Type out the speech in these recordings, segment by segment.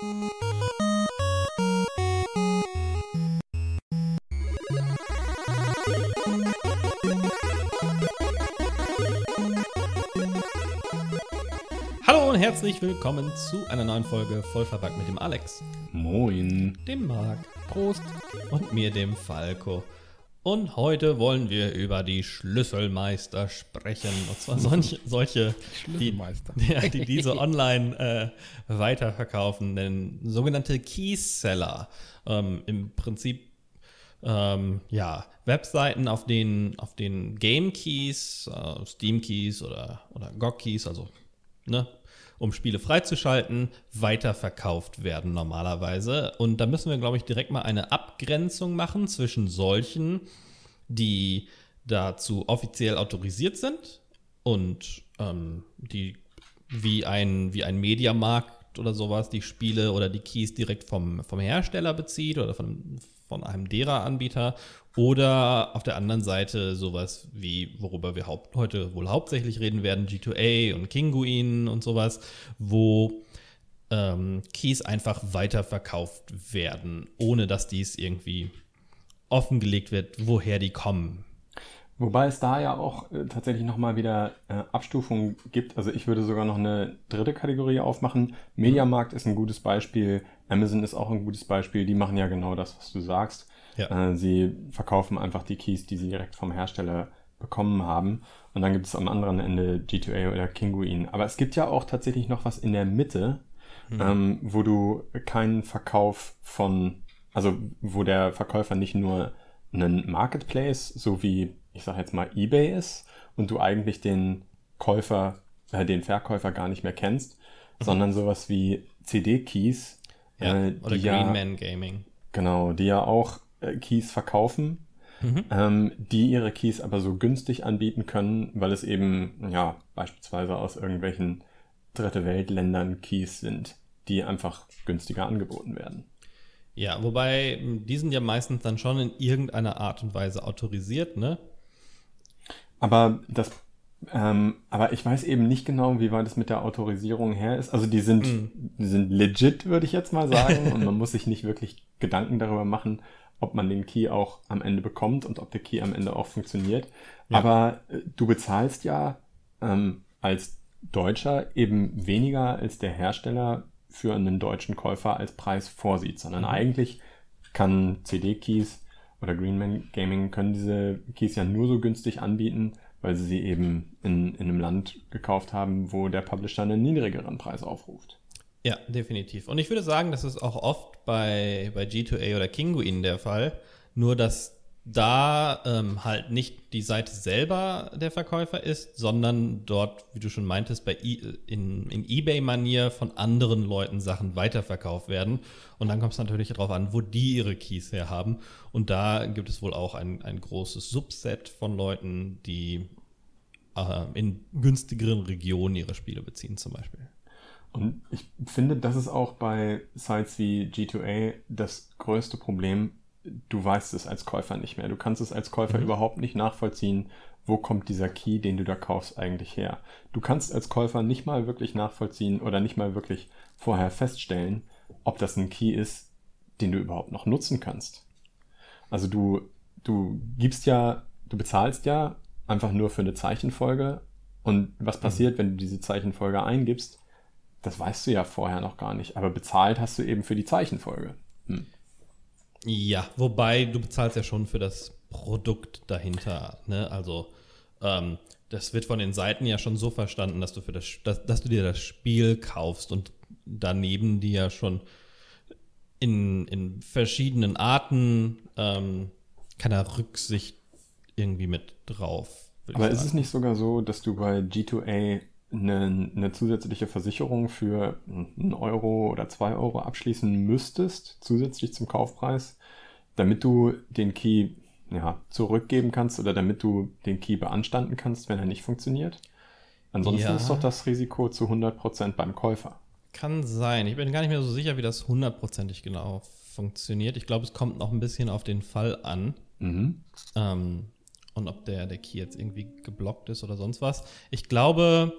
Hallo und herzlich willkommen zu einer neuen Folge Vollverbackt mit dem Alex, Moin. dem Marc Prost. und mir, dem Falco. Und heute wollen wir über die Schlüsselmeister sprechen. Und zwar solche, solche die, ja, die diese online äh, weiterverkaufen, denn sogenannte Keyseller. Ähm, Im Prinzip ähm, ja, Webseiten, auf denen, auf denen Game Keys, äh, Steam Keys oder, oder GOG Keys, also ne, um Spiele freizuschalten, weiterverkauft werden normalerweise. Und da müssen wir, glaube ich, direkt mal eine Abgrenzung machen zwischen solchen, die dazu offiziell autorisiert sind und ähm, die wie ein, wie ein Mediamarkt oder sowas die Spiele oder die Keys direkt vom, vom Hersteller bezieht oder von, von einem derer Anbieter oder auf der anderen Seite sowas wie, worüber wir heute wohl hauptsächlich reden werden, G2A und Kinguin und sowas, wo ähm, Keys einfach weiterverkauft werden, ohne dass dies irgendwie offengelegt wird, woher die kommen. Wobei es da ja auch äh, tatsächlich nochmal wieder äh, Abstufungen gibt. Also ich würde sogar noch eine dritte Kategorie aufmachen. Mediamarkt ist ein gutes Beispiel. Amazon ist auch ein gutes Beispiel. Die machen ja genau das, was du sagst. Ja. Äh, sie verkaufen einfach die Keys, die sie direkt vom Hersteller bekommen haben. Und dann gibt es am anderen Ende G2A oder Kinguin. Aber es gibt ja auch tatsächlich noch was in der Mitte, ähm, wo du keinen Verkauf von, also wo der Verkäufer nicht nur einen Marketplace, so wie ich sag jetzt mal eBay ist und du eigentlich den Käufer, äh, den Verkäufer gar nicht mehr kennst, sondern sowas wie CD-Keys, Ja, äh, oder die ja, Greenman Gaming. Genau, die ja auch Keys verkaufen, ähm, die ihre Keys aber so günstig anbieten können, weil es eben, ja, beispielsweise aus irgendwelchen dritte Weltländern Keys sind, die einfach günstiger angeboten werden. Ja, wobei m, die sind ja meistens dann schon in irgendeiner Art und Weise autorisiert, ne? Aber das, ähm, aber ich weiß eben nicht genau, wie weit es mit der Autorisierung her ist. Also die sind, die sind legit, würde ich jetzt mal sagen, und man muss sich nicht wirklich Gedanken darüber machen, ob man den Key auch am Ende bekommt und ob der Key am Ende auch funktioniert. Aber äh, du bezahlst ja ähm, als Deutscher eben weniger als der Hersteller für einen deutschen Käufer als Preis vorsieht, sondern eigentlich kann CD-Keys oder Greenman Gaming können diese Keys ja nur so günstig anbieten, weil sie sie eben in, in einem Land gekauft haben, wo der Publisher einen niedrigeren Preis aufruft. Ja, definitiv. Und ich würde sagen, das ist auch oft bei, bei G2A oder Kinguin der Fall. Nur, dass da ähm, halt nicht die Seite selber der Verkäufer ist, sondern dort, wie du schon meintest, bei I in, in Ebay-Manier von anderen Leuten Sachen weiterverkauft werden. Und dann kommt es natürlich darauf an, wo die ihre Keys her haben. Und da gibt es wohl auch ein, ein großes Subset von Leuten, die äh, in günstigeren Regionen ihre Spiele beziehen, zum Beispiel. Und ich finde, das ist auch bei Sites wie G2A das größte Problem. Du weißt es als Käufer nicht mehr. Du kannst es als Käufer überhaupt nicht nachvollziehen, wo kommt dieser Key, den du da kaufst, eigentlich her. Du kannst als Käufer nicht mal wirklich nachvollziehen oder nicht mal wirklich vorher feststellen, ob das ein Key ist, den du überhaupt noch nutzen kannst. Also du, du gibst ja, du bezahlst ja einfach nur für eine Zeichenfolge und was passiert, wenn du diese Zeichenfolge eingibst, das weißt du ja vorher noch gar nicht, aber bezahlt hast du eben für die Zeichenfolge. Hm. Ja, wobei du bezahlst ja schon für das Produkt dahinter. Ne? Also ähm, das wird von den Seiten ja schon so verstanden, dass du für das, dass, dass du dir das Spiel kaufst und daneben die ja schon in, in verschiedenen Arten ähm, keiner Rücksicht irgendwie mit drauf. Aber ist es nicht sogar so, dass du bei G2A eine, eine zusätzliche Versicherung für einen Euro oder zwei Euro abschließen müsstest, zusätzlich zum Kaufpreis, damit du den Key ja, zurückgeben kannst oder damit du den Key beanstanden kannst, wenn er nicht funktioniert? Ansonsten Ja. ist doch das Risiko zu 100% beim Käufer. Kann sein. Ich bin gar nicht mehr so sicher, wie das hundertprozentig genau funktioniert. Ich glaube, es kommt noch ein bisschen auf den Fall an. Mhm. Ähm, und ob der, der Key jetzt irgendwie geblockt ist oder sonst was. Ich glaube,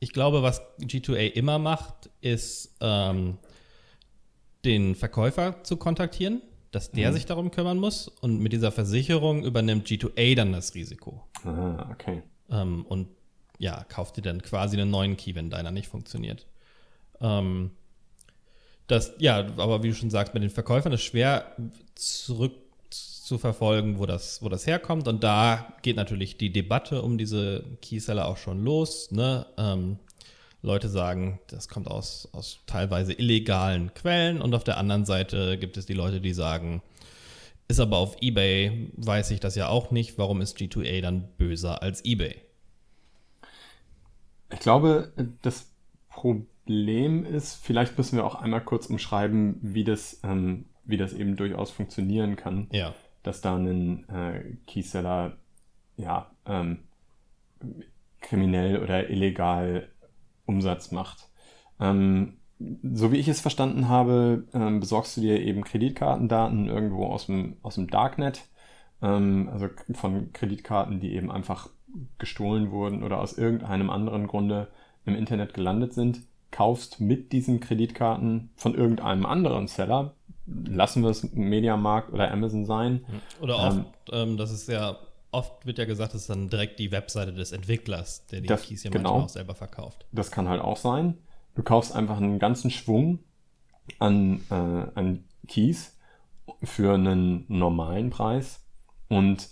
ich glaube, was G2A immer macht, ist, ähm, den Verkäufer zu kontaktieren, dass der mhm. sich darum kümmern muss und mit dieser Versicherung übernimmt G2A dann das Risiko. Ah, okay. Ähm, und ja, kauft dir dann quasi einen neuen Key, wenn deiner nicht funktioniert. Ähm, das, ja, aber wie du schon sagst, mit den Verkäufern ist schwer zurückzuverfolgen, wo das, wo das herkommt. Und da geht natürlich die Debatte um diese Keyseller auch schon los. Ne? Ähm, Leute sagen, das kommt aus, aus teilweise illegalen Quellen. Und auf der anderen Seite gibt es die Leute, die sagen, ist aber auf eBay, weiß ich das ja auch nicht. Warum ist G2A dann böser als eBay? Ich glaube, das Problem Problem ist, vielleicht müssen wir auch einmal kurz umschreiben, wie das, ähm, wie das eben durchaus funktionieren kann. Ja. Dass da ein äh, Keyseller ja, ähm, kriminell oder illegal Umsatz macht. Ähm, so wie ich es verstanden habe, ähm, besorgst du dir eben Kreditkartendaten irgendwo aus dem, aus dem Darknet, ähm, also von Kreditkarten, die eben einfach gestohlen wurden oder aus irgendeinem anderen Grunde im Internet gelandet sind kaufst mit diesen Kreditkarten von irgendeinem anderen Seller, lassen wir es Mediamarkt oder Amazon sein. Oder oft, ähm, das ist ja, oft wird ja gesagt, das ist dann direkt die Webseite des Entwicklers, der die das, Keys ja genau, manchmal auch selber verkauft. Das kann halt auch sein. Du kaufst einfach einen ganzen Schwung an, äh, an Keys für einen normalen Preis und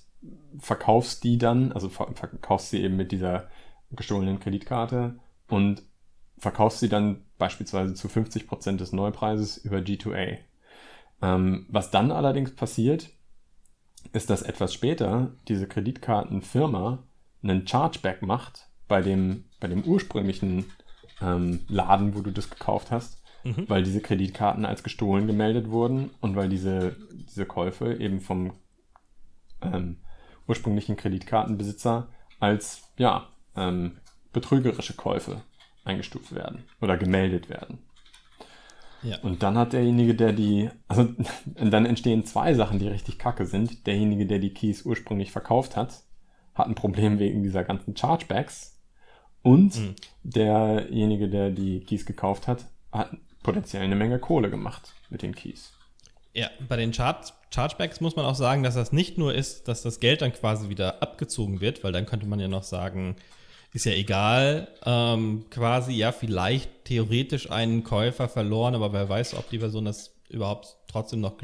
verkaufst die dann, also verkaufst sie eben mit dieser gestohlenen Kreditkarte und verkaufst sie dann beispielsweise zu 50% des Neupreises über G2A. Ähm, was dann allerdings passiert, ist, dass etwas später diese Kreditkartenfirma einen Chargeback macht bei dem, bei dem ursprünglichen ähm, Laden, wo du das gekauft hast, mhm. weil diese Kreditkarten als gestohlen gemeldet wurden und weil diese, diese Käufe eben vom ähm, ursprünglichen Kreditkartenbesitzer als ja, ähm, betrügerische Käufe eingestuft werden oder gemeldet werden. Ja. Und dann hat derjenige, der die, also dann entstehen zwei Sachen, die richtig kacke sind. Derjenige, der die Keys ursprünglich verkauft hat, hat ein Problem wegen dieser ganzen Chargebacks. Und mhm. derjenige, der die Keys gekauft hat, hat potenziell eine Menge Kohle gemacht mit den Keys. Ja, bei den Char Chargebacks muss man auch sagen, dass das nicht nur ist, dass das Geld dann quasi wieder abgezogen wird, weil dann könnte man ja noch sagen, ist ja egal, ähm, quasi ja vielleicht theoretisch einen Käufer verloren, aber wer weiß, ob die Person das überhaupt trotzdem noch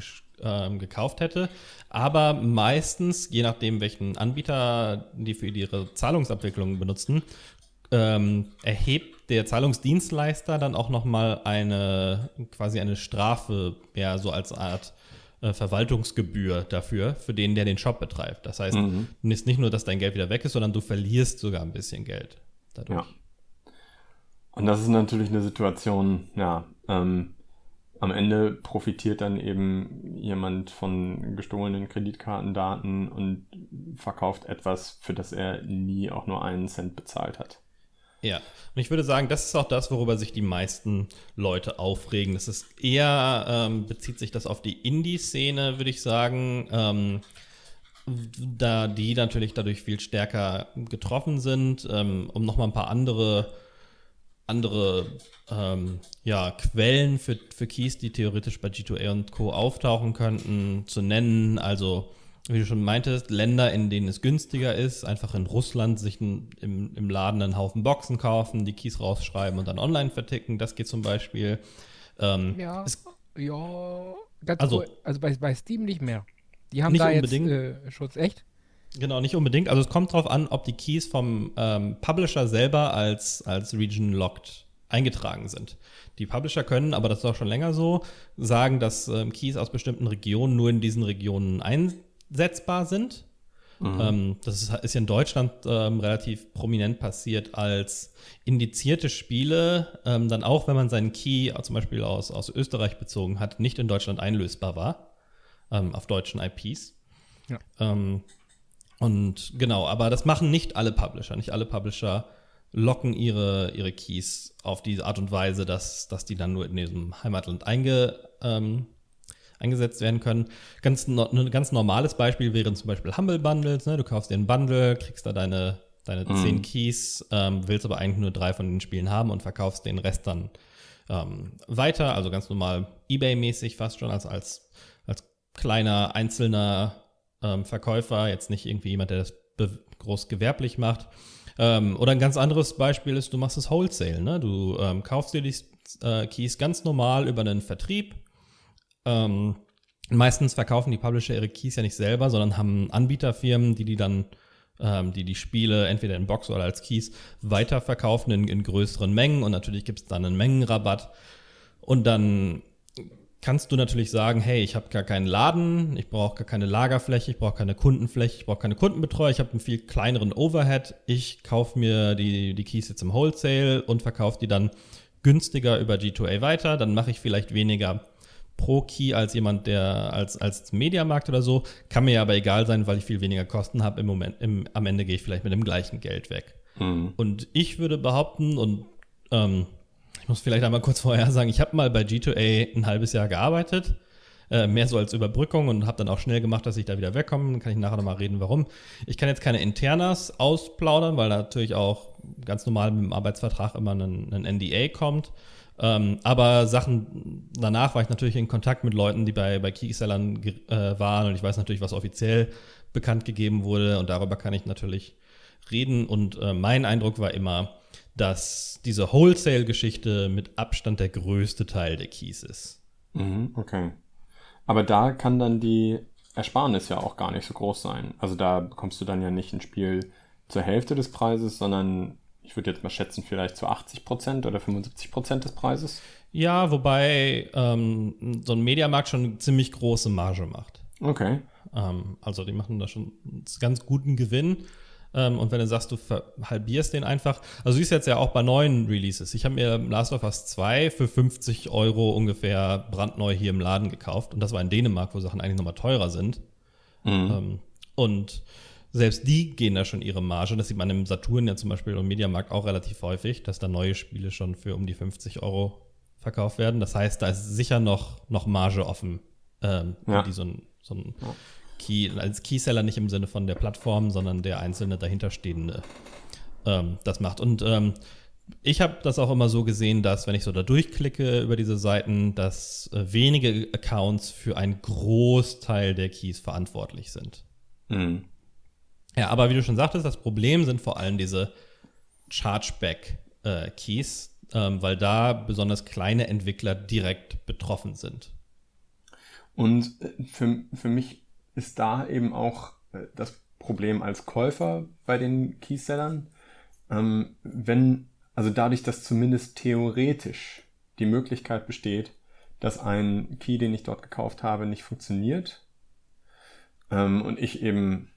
ähm, gekauft hätte. Aber meistens, je nachdem, welchen Anbieter die für ihre Zahlungsabwicklung benutzen, ähm, erhebt der Zahlungsdienstleister dann auch nochmal eine quasi eine Strafe, ja, so als Art äh, Verwaltungsgebühr dafür, für den, der den Shop betreibt. Das heißt, mhm. ist nicht nur, dass dein Geld wieder weg ist, sondern du verlierst sogar ein bisschen Geld dadurch. Ja. Und das ist natürlich eine Situation, ja, ähm, am Ende profitiert dann eben jemand von gestohlenen Kreditkartendaten und verkauft etwas, für das er nie auch nur einen Cent bezahlt hat. Ja, und ich würde sagen, das ist auch das, worüber sich die meisten Leute aufregen. Das ist eher, ähm, bezieht sich das auf die Indie-Szene, würde ich sagen, ähm, da die natürlich dadurch viel stärker getroffen sind, ähm, um nochmal ein paar andere, andere ähm, ja, Quellen für, für Keys, die theoretisch bei G2A und Co. auftauchen könnten, zu nennen. Also wie du schon meintest, Länder, in denen es günstiger ist, einfach in Russland sich ein, im, im Laden einen Haufen Boxen kaufen, die Keys rausschreiben und dann online verticken. Das geht zum Beispiel. Ähm, ja, es, ja, ganz also, cool. also bei, bei Steam nicht mehr. Die haben da unbedingt. jetzt äh, Schutz, echt? Genau, nicht unbedingt. Also es kommt darauf an, ob die Keys vom ähm, Publisher selber als, als Region Locked eingetragen sind. Die Publisher können, aber das ist auch schon länger so, sagen, dass ähm, Keys aus bestimmten Regionen nur in diesen Regionen ein setzbar sind. Mhm. Ähm, das ist, ist, in Deutschland ähm, relativ prominent passiert, als indizierte Spiele ähm, dann auch, wenn man seinen Key zum Beispiel aus, aus Österreich bezogen hat, nicht in Deutschland einlösbar war, ähm, auf deutschen IPs. Ja. Ähm, und genau, aber das machen nicht alle Publisher. Nicht alle Publisher locken ihre, ihre Keys auf diese Art und Weise, dass, dass die dann nur in diesem Heimatland einge, ähm, eingesetzt werden können. Ganz, ein ganz normales Beispiel wären zum Beispiel Humble Bundles. Ne? Du kaufst dir einen Bundle, kriegst da deine, deine mhm. 10 Keys, ähm, willst aber eigentlich nur drei von den Spielen haben und verkaufst den Rest dann ähm, weiter, also ganz normal eBay-mäßig fast schon, als, als, als kleiner einzelner ähm, Verkäufer, jetzt nicht irgendwie jemand, der das groß gewerblich macht. Ähm, oder ein ganz anderes Beispiel ist, du machst es Wholesale. Ne? Du ähm, kaufst dir die äh, Keys ganz normal über einen Vertrieb. Ähm, meistens verkaufen die Publisher ihre Keys ja nicht selber, sondern haben Anbieterfirmen, die die dann ähm, die die Spiele entweder in Box oder als Keys weiterverkaufen in, in größeren Mengen und natürlich gibt es dann einen Mengenrabatt. Und dann kannst du natürlich sagen, hey, ich habe gar keinen Laden, ich brauche gar keine Lagerfläche, ich brauche keine Kundenfläche, ich brauche keine Kundenbetreuer, ich habe einen viel kleineren Overhead. Ich kaufe mir die, die Keys jetzt im Wholesale und verkaufe die dann günstiger über G2A weiter. Dann mache ich vielleicht weniger pro Key als jemand, der als, als Mediamarkt oder so. Kann mir aber egal sein, weil ich viel weniger Kosten habe. Im Moment, im, am Ende gehe ich vielleicht mit dem gleichen Geld weg. Mhm. Und ich würde behaupten, und ähm, ich muss vielleicht einmal kurz vorher sagen, ich habe mal bei G2A ein halbes Jahr gearbeitet, äh, mehr so als Überbrückung und habe dann auch schnell gemacht, dass ich da wieder wegkomme. Dann kann ich nachher nochmal reden, warum. Ich kann jetzt keine Internas ausplaudern, weil natürlich auch ganz normal mit dem Arbeitsvertrag immer ein, ein NDA kommt. Ähm, aber Sachen danach war ich natürlich in Kontakt mit Leuten, die bei, bei Keysellern äh, waren und ich weiß natürlich, was offiziell bekannt gegeben wurde und darüber kann ich natürlich reden. Und äh, mein Eindruck war immer, dass diese Wholesale-Geschichte mit Abstand der größte Teil der Keys ist. Mhm, okay. Aber da kann dann die Ersparnis ja auch gar nicht so groß sein. Also da bekommst du dann ja nicht ein Spiel zur Hälfte des Preises, sondern ich würde jetzt mal schätzen, vielleicht zu 80 Prozent oder 75 Prozent des Preises. Ja, wobei ähm, so ein Mediamarkt schon eine ziemlich große Marge macht. Okay. Ähm, also die machen da schon einen ganz guten Gewinn. Ähm, und wenn du sagst, du halbierst den einfach, also du siehst jetzt ja auch bei neuen Releases. Ich habe mir Last of Us 2 für 50 Euro ungefähr brandneu hier im Laden gekauft. Und das war in Dänemark, wo Sachen eigentlich nochmal teurer sind. Mhm. Ähm, und selbst die gehen da schon ihre Marge. Das sieht man im Saturn ja zum Beispiel und Mediamarkt auch relativ häufig, dass da neue Spiele schon für um die 50 Euro verkauft werden. Das heißt, da ist sicher noch, noch Marge offen, ähm, ja. die so ein, so ein. Key, als Keyseller nicht im Sinne von der Plattform, sondern der einzelne dahinterstehende ähm, das macht. Und ähm, ich habe das auch immer so gesehen, dass wenn ich so da durchklicke über diese Seiten, dass äh, wenige Accounts für einen Großteil der Keys verantwortlich sind. Mhm. Ja, aber wie du schon sagtest, das Problem sind vor allem diese Chargeback-Keys, äh, ähm, weil da besonders kleine Entwickler direkt betroffen sind. Und äh, für, für mich ist da eben auch äh, das Problem als Käufer bei den Keysellern, ähm, wenn, also dadurch, dass zumindest theoretisch die Möglichkeit besteht, dass ein Key, den ich dort gekauft habe, nicht funktioniert ähm, und ich eben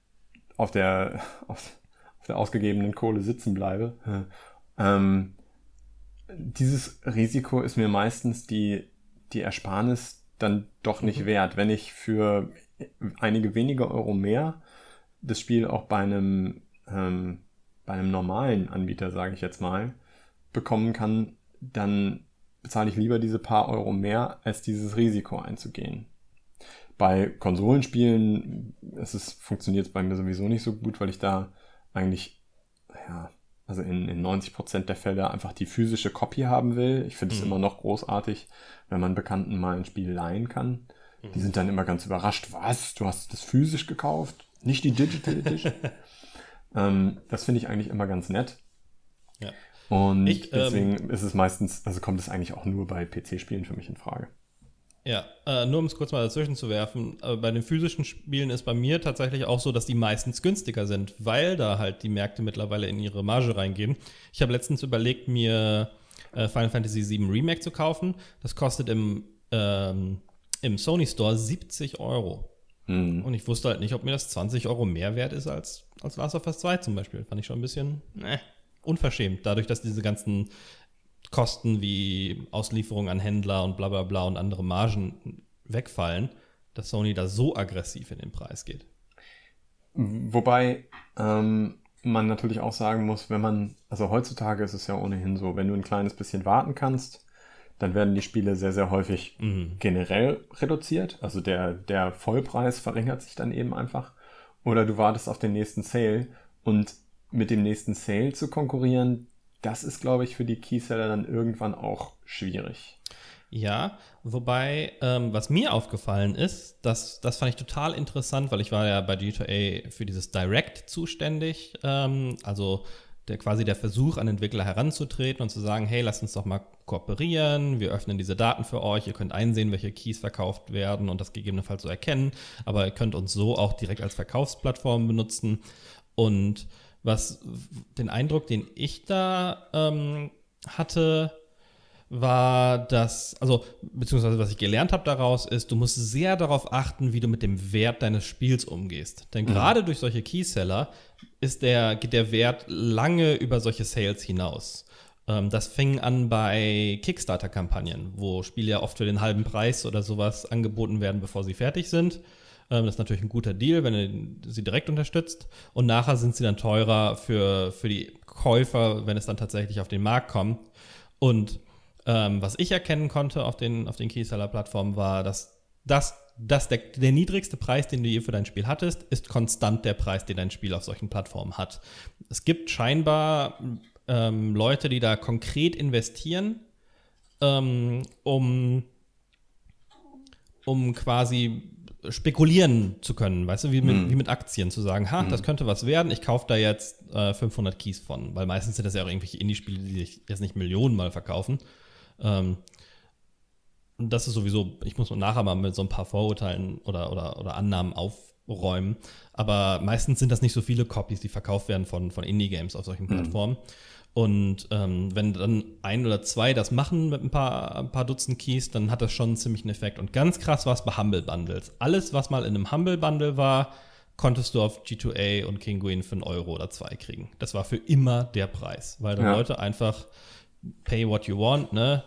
auf der, auf, auf der ausgegebenen Kohle sitzen bleibe, ähm, dieses Risiko ist mir meistens die, die Ersparnis dann doch nicht mhm. wert. Wenn ich für einige wenige Euro mehr das Spiel auch bei einem, ähm, bei einem normalen Anbieter, sage ich jetzt mal, bekommen kann, dann bezahle ich lieber diese paar Euro mehr, als dieses Risiko einzugehen. Bei Konsolenspielen ist es, funktioniert es bei mir sowieso nicht so gut, weil ich da eigentlich, ja, also in, in 90% der Fälle einfach die physische Copy haben will. Ich finde es mhm. immer noch großartig, wenn man Bekannten mal ein Spiel leihen kann. Die sind dann immer ganz überrascht. Was? Du hast das physisch gekauft? Nicht die Digital Edition? ähm, das finde ich eigentlich immer ganz nett. Ja. Und ich, deswegen ähm, ist es meistens, also kommt es eigentlich auch nur bei PC-Spielen für mich in Frage. Ja, äh, nur um es kurz mal dazwischen zu werfen, äh, bei den physischen Spielen ist bei mir tatsächlich auch so, dass die meistens günstiger sind, weil da halt die Märkte mittlerweile in ihre Marge reingehen. Ich habe letztens überlegt, mir äh, Final Fantasy VII Remake zu kaufen. Das kostet im ähm, im Sony Store 70 Euro. Mhm. Und ich wusste halt nicht, ob mir das 20 Euro mehr wert ist als, als Last of Us 2 zum Beispiel. Fand ich schon ein bisschen äh, unverschämt. Dadurch, dass diese ganzen Kosten wie Auslieferung an Händler und bla bla bla und andere Margen wegfallen, dass Sony da so aggressiv in den Preis geht. Wobei ähm, man natürlich auch sagen muss, wenn man, also heutzutage ist es ja ohnehin so, wenn du ein kleines bisschen warten kannst, dann werden die Spiele sehr, sehr häufig mhm. generell reduziert. Also der, der Vollpreis verringert sich dann eben einfach. Oder du wartest auf den nächsten Sale und mit dem nächsten Sale zu konkurrieren, das ist, glaube ich, für die Keyseller dann irgendwann auch schwierig. Ja, wobei, ähm, was mir aufgefallen ist, das, das fand ich total interessant, weil ich war ja bei G2A für dieses Direct zuständig, ähm, also der quasi der Versuch an Entwickler heranzutreten und zu sagen, hey, lasst uns doch mal kooperieren, wir öffnen diese Daten für euch, ihr könnt einsehen, welche Keys verkauft werden und das gegebenenfalls so erkennen, aber ihr könnt uns so auch direkt als Verkaufsplattform benutzen. Und was den Eindruck, den ich da ähm, hatte, war das, also beziehungsweise was ich gelernt habe daraus, ist, du musst sehr darauf achten, wie du mit dem Wert deines Spiels umgehst. Denn mhm. gerade durch solche Keyseller ist der, geht der Wert lange über solche Sales hinaus. Ähm, das fing an bei Kickstarter-Kampagnen, wo Spiele ja oft für den halben Preis oder sowas angeboten werden, bevor sie fertig sind. Ähm, das ist natürlich ein guter Deal, wenn du sie direkt unterstützt. Und nachher sind sie dann teurer für, für die Käufer, wenn es dann tatsächlich auf den Markt kommt. Und ähm, was ich erkennen konnte auf den, auf den Keyseller-Plattformen war, dass, das, dass der, der niedrigste Preis, den du je für dein Spiel hattest, ist konstant der Preis, den dein Spiel auf solchen Plattformen hat. Es gibt scheinbar ähm, Leute, die da konkret investieren, ähm, um, um quasi spekulieren zu können, weißt du, wie mit, hm. wie mit Aktien zu sagen, ha, hm. das könnte was werden, ich kaufe da jetzt äh, 500 Keys von, weil meistens sind das ja auch irgendwelche Indie-Spiele, die sich jetzt nicht Millionen mal verkaufen. Ähm, und das ist sowieso, ich muss nachher mal mit so ein paar Vorurteilen oder, oder, oder Annahmen aufräumen. Aber meistens sind das nicht so viele Copies, die verkauft werden von, von Indie-Games auf solchen mhm. Plattformen. Und ähm, wenn dann ein oder zwei das machen mit ein paar, ein paar Dutzend Keys, dann hat das schon einen ziemlichen Effekt. Und ganz krass war es bei Humble Bundles. Alles, was mal in einem Humble Bundle war, konntest du auf G2A und Kinguin für einen Euro oder zwei kriegen. Das war für immer der Preis, weil dann ja. Leute einfach pay what you want, ne?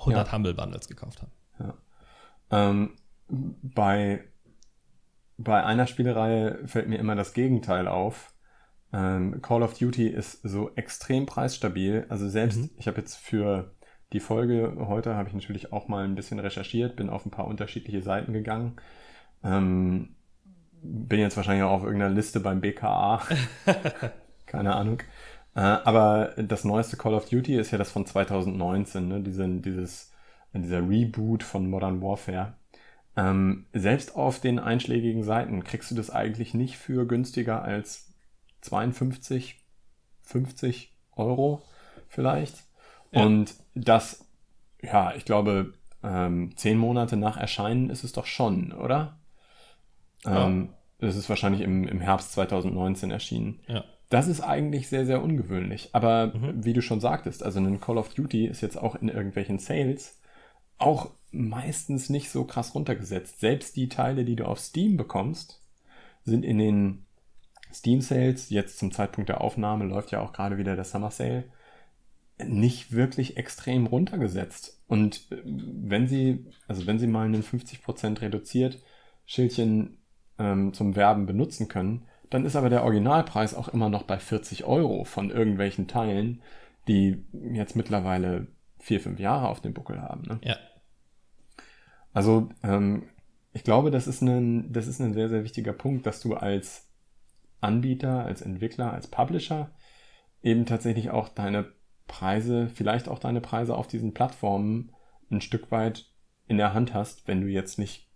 100 ja. Humble Bundles gekauft haben. Ja. Ähm, bei, bei einer Spielereihe fällt mir immer das Gegenteil auf. Ähm, Call of Duty ist so extrem preisstabil. Also selbst, mhm. ich habe jetzt für die Folge heute, habe ich natürlich auch mal ein bisschen recherchiert, bin auf ein paar unterschiedliche Seiten gegangen. Ähm, bin jetzt wahrscheinlich auch auf irgendeiner Liste beim BKA. Keine Ahnung. Äh, aber das neueste Call of Duty ist ja das von 2019, ne? Diese, dieses, dieser Reboot von Modern Warfare. Ähm, selbst auf den einschlägigen Seiten kriegst du das eigentlich nicht für günstiger als 52, 50 Euro vielleicht. Ja. Und das, ja, ich glaube, ähm, zehn Monate nach Erscheinen ist es doch schon, oder? Ja. Ähm, das ist wahrscheinlich im, im Herbst 2019 erschienen. Ja. Das ist eigentlich sehr, sehr ungewöhnlich. Aber mhm. wie du schon sagtest, also ein Call of Duty ist jetzt auch in irgendwelchen Sales auch meistens nicht so krass runtergesetzt. Selbst die Teile, die du auf Steam bekommst, sind in den Steam Sales, jetzt zum Zeitpunkt der Aufnahme läuft ja auch gerade wieder der Summer Sale, nicht wirklich extrem runtergesetzt. Und äh, wenn sie, also wenn sie mal einen 50% reduziert Schildchen ähm, zum Werben benutzen können, dann ist aber der Originalpreis auch immer noch bei 40 Euro von irgendwelchen Teilen, die jetzt mittlerweile vier, fünf Jahre auf dem Buckel haben. Ne? Ja. Also ähm, ich glaube, das ist, ein, das ist ein sehr, sehr wichtiger Punkt, dass du als Anbieter, als Entwickler, als Publisher eben tatsächlich auch deine Preise, vielleicht auch deine Preise auf diesen Plattformen ein Stück weit in der Hand hast, wenn du jetzt nicht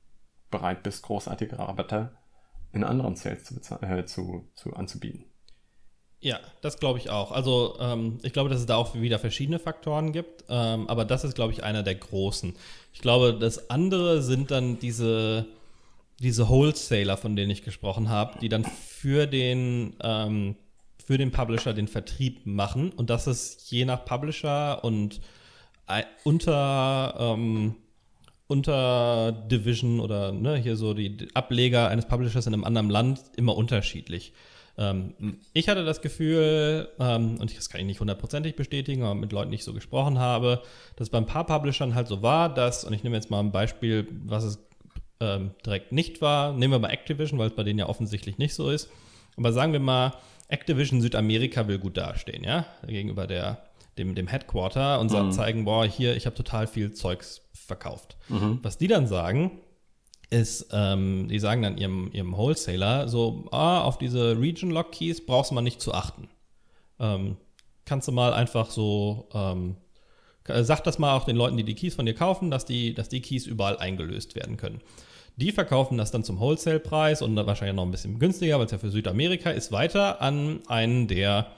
bereit bist, großartige Rabatte in anderen Sales zu, äh, zu, zu anzubieten. Ja, das glaube ich auch. Also ähm, ich glaube, dass es da auch wieder verschiedene Faktoren gibt, ähm, aber das ist, glaube ich, einer der großen. Ich glaube, das andere sind dann diese, diese Wholesaler, von denen ich gesprochen habe, die dann für den, ähm, für den Publisher den Vertrieb machen und das ist je nach Publisher und unter ähm, Unterdivision oder ne, hier so die Ableger eines Publishers in einem anderen Land immer unterschiedlich. Ähm, ich hatte das Gefühl, ähm, und das kann ich nicht hundertprozentig bestätigen, aber mit Leuten, die ich so gesprochen habe, dass bei ein paar Publishern halt so war, dass, und ich nehme jetzt mal ein Beispiel, was es ähm, direkt nicht war, nehmen wir mal Activision, weil es bei denen ja offensichtlich nicht so ist. Aber sagen wir mal, Activision Südamerika will gut dastehen, ja, gegenüber der, dem, dem Headquarter und mhm. zeigen, boah, hier, ich habe total viel Zeugs verkauft. Mhm. Was die dann sagen, ist, ähm, die sagen dann ihrem, ihrem Wholesaler so, ah, auf diese Region Lock Keys brauchst du mal nicht zu achten. Ähm, kannst du mal einfach so, ähm, sag das mal auch den Leuten, die die Keys von dir kaufen, dass die, dass die Keys überall eingelöst werden können. Die verkaufen das dann zum Wholesale-Preis und wahrscheinlich noch ein bisschen günstiger, weil es ja für Südamerika ist, weiter an einen, der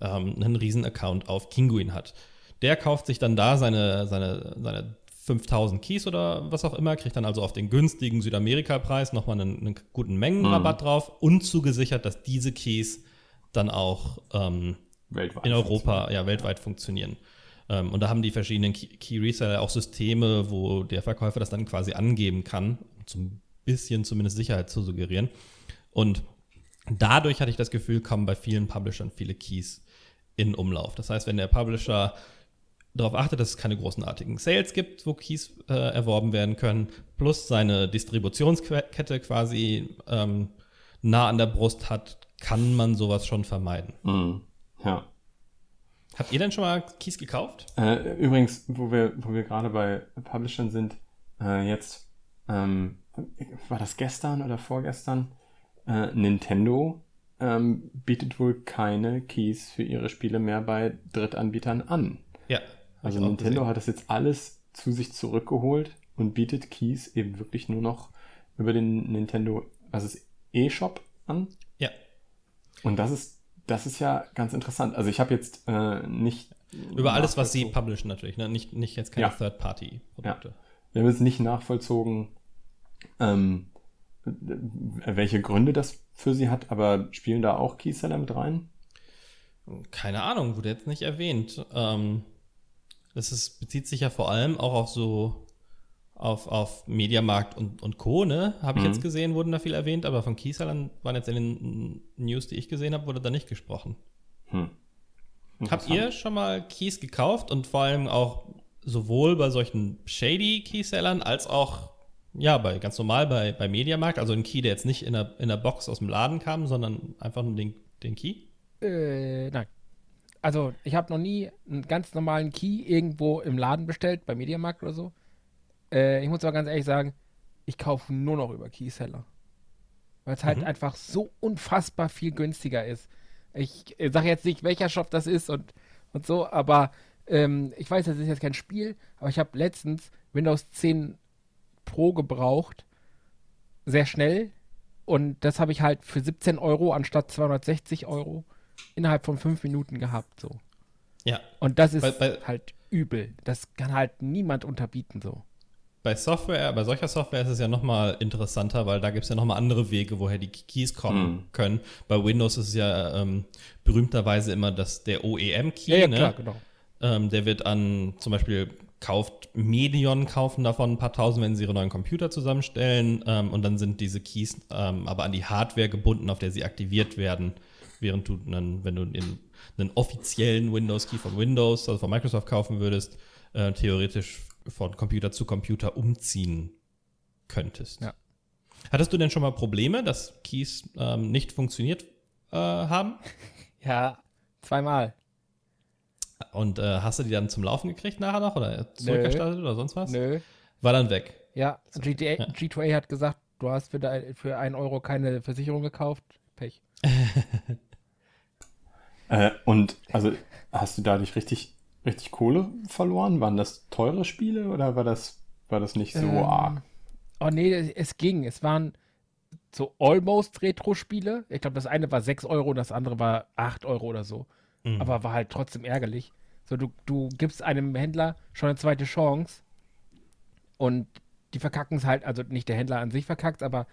ähm, einen riesen Account auf Kinguin hat. Der kauft sich dann da seine, seine, seine 5000 Keys oder was auch immer, kriegt dann also auf den günstigen Südamerika-Preis nochmal einen, einen guten Mengenrabatt mhm. drauf und zugesichert, dass diese Keys dann auch ähm, in Europa, ja, weltweit funktionieren. Ähm, und da haben die verschiedenen Key Reseller auch Systeme, wo der Verkäufer das dann quasi angeben kann, um so ein bisschen zumindest Sicherheit zu suggerieren. Und dadurch hatte ich das Gefühl, kommen bei vielen Publishern viele Keys in Umlauf. Das heißt, wenn der Publisher darauf achtet, dass es keine großenartigen Sales gibt, wo Keys äh, erworben werden können, plus seine Distributionskette quasi ähm, nah an der Brust hat, kann man sowas schon vermeiden. Mhm. Ja. Habt ihr denn schon mal Keys gekauft? Äh, übrigens, wo wir, wo wir gerade bei Publishern sind, äh, jetzt, ähm, war das gestern oder vorgestern? Äh, Nintendo ähm, bietet wohl keine Keys für ihre Spiele mehr bei Drittanbietern an. Ja. Also Nintendo gesehen. hat das jetzt alles zu sich zurückgeholt und bietet Keys eben wirklich nur noch über den Nintendo, ist eShop an. Ja. Und das ist das ist ja ganz interessant. Also ich habe jetzt äh, nicht. Über alles, was sie publishen natürlich, ne? nicht, nicht jetzt keine ja. Third-Party-Produkte. Ja. Wir haben jetzt nicht nachvollzogen, ähm, welche Gründe das für sie hat, aber spielen da auch Keyseller mit rein? Keine Ahnung, wurde jetzt nicht erwähnt. Ähm, das ist, bezieht sich ja vor allem auch auf so auf, auf Mediamarkt und, und Co. Ne? Habe ich mhm. jetzt gesehen, wurden da viel erwähnt, aber von Kiesalern waren jetzt in den News, die ich gesehen habe, wurde da nicht gesprochen. Hm. Habt ihr schon mal Keys gekauft und vor allem auch sowohl bei solchen shady Keysellern als auch ja, bei ganz normal bei, bei Mediamarkt, also ein Key, der jetzt nicht in der, in der Box aus dem Laden kam, sondern einfach nur den, den Key? Äh, nein. Also ich habe noch nie einen ganz normalen Key irgendwo im Laden bestellt, bei Mediamarkt oder so. Äh, ich muss aber ganz ehrlich sagen, ich kaufe nur noch über Keyseller. Weil es halt mhm. einfach so unfassbar viel günstiger ist. Ich äh, sage jetzt nicht, welcher Shop das ist und, und so, aber ähm, ich weiß, das ist jetzt kein Spiel, aber ich habe letztens Windows 10 Pro gebraucht. Sehr schnell. Und das habe ich halt für 17 Euro anstatt 260 Euro innerhalb von fünf Minuten gehabt. So. Ja. Und das ist bei, bei, halt übel. Das kann halt niemand unterbieten so bei Software, bei solcher Software ist es ja nochmal interessanter, weil da gibt es ja nochmal andere Wege, woher die Keys kommen mhm. können. Bei Windows ist es ja ähm, berühmterweise immer das, der OEM-Key. Ja, ja, ne? klar, genau. Ähm, der wird an, zum Beispiel kauft Medion, kaufen davon ein paar tausend, wenn sie ihre neuen Computer zusammenstellen. Ähm, und dann sind diese Keys ähm, aber an die Hardware gebunden, auf der sie aktiviert werden. Während du, dann, wenn du in, einen offiziellen Windows-Key von Windows, also von Microsoft kaufen würdest, äh, theoretisch von Computer zu Computer umziehen könntest. Ja. Hattest du denn schon mal Probleme, dass Keys ähm, nicht funktioniert äh, haben? Ja, zweimal. Und äh, hast du die dann zum Laufen gekriegt nachher noch oder zurückgestartet oder sonst was? Nö. War dann weg. Ja, GTA, ja. G2A hat gesagt, du hast für, de, für einen Euro keine Versicherung gekauft. Pech. äh, und also hast du dadurch richtig richtig Kohle verloren? Waren das teure Spiele oder war das, war das nicht so ähm, arg? Oh nee, es ging. Es waren so almost Retro-Spiele. Ich glaube, das eine war 6 Euro und das andere war 8 Euro oder so. Mhm. Aber war halt trotzdem ärgerlich. So, du, du gibst einem Händler schon eine zweite Chance und die verkacken es halt, also nicht der Händler an sich verkackt, aber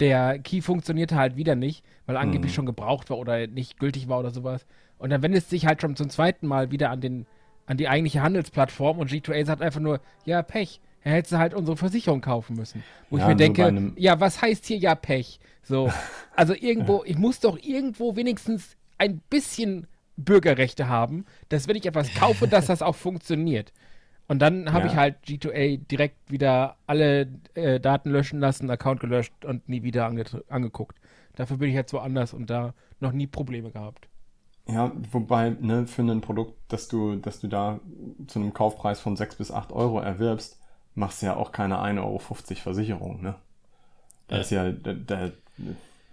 der Key funktionierte halt wieder nicht, weil angeblich mhm. schon gebraucht war oder nicht gültig war oder sowas. Und dann wendet es sich halt schon zum zweiten Mal wieder an den an die eigentliche Handelsplattform und G2A sagt einfach nur, ja, Pech. Er hätte halt unsere Versicherung kaufen müssen. Wo ja, ich mir denke, ja, was heißt hier ja Pech? So, also irgendwo, ich muss doch irgendwo wenigstens ein bisschen Bürgerrechte haben, dass wenn ich etwas kaufe, dass das auch funktioniert. Und dann habe ja. ich halt G2A direkt wieder alle äh, Daten löschen lassen, Account gelöscht und nie wieder ange angeguckt. Dafür bin ich jetzt woanders und da noch nie Probleme gehabt. Ja, wobei, ne, für ein Produkt, das du, das du da zu einem Kaufpreis von 6 bis 8 Euro erwirbst, machst du ja auch keine 1,50 Euro Versicherung, ne? Da ja. ist ja, da, da,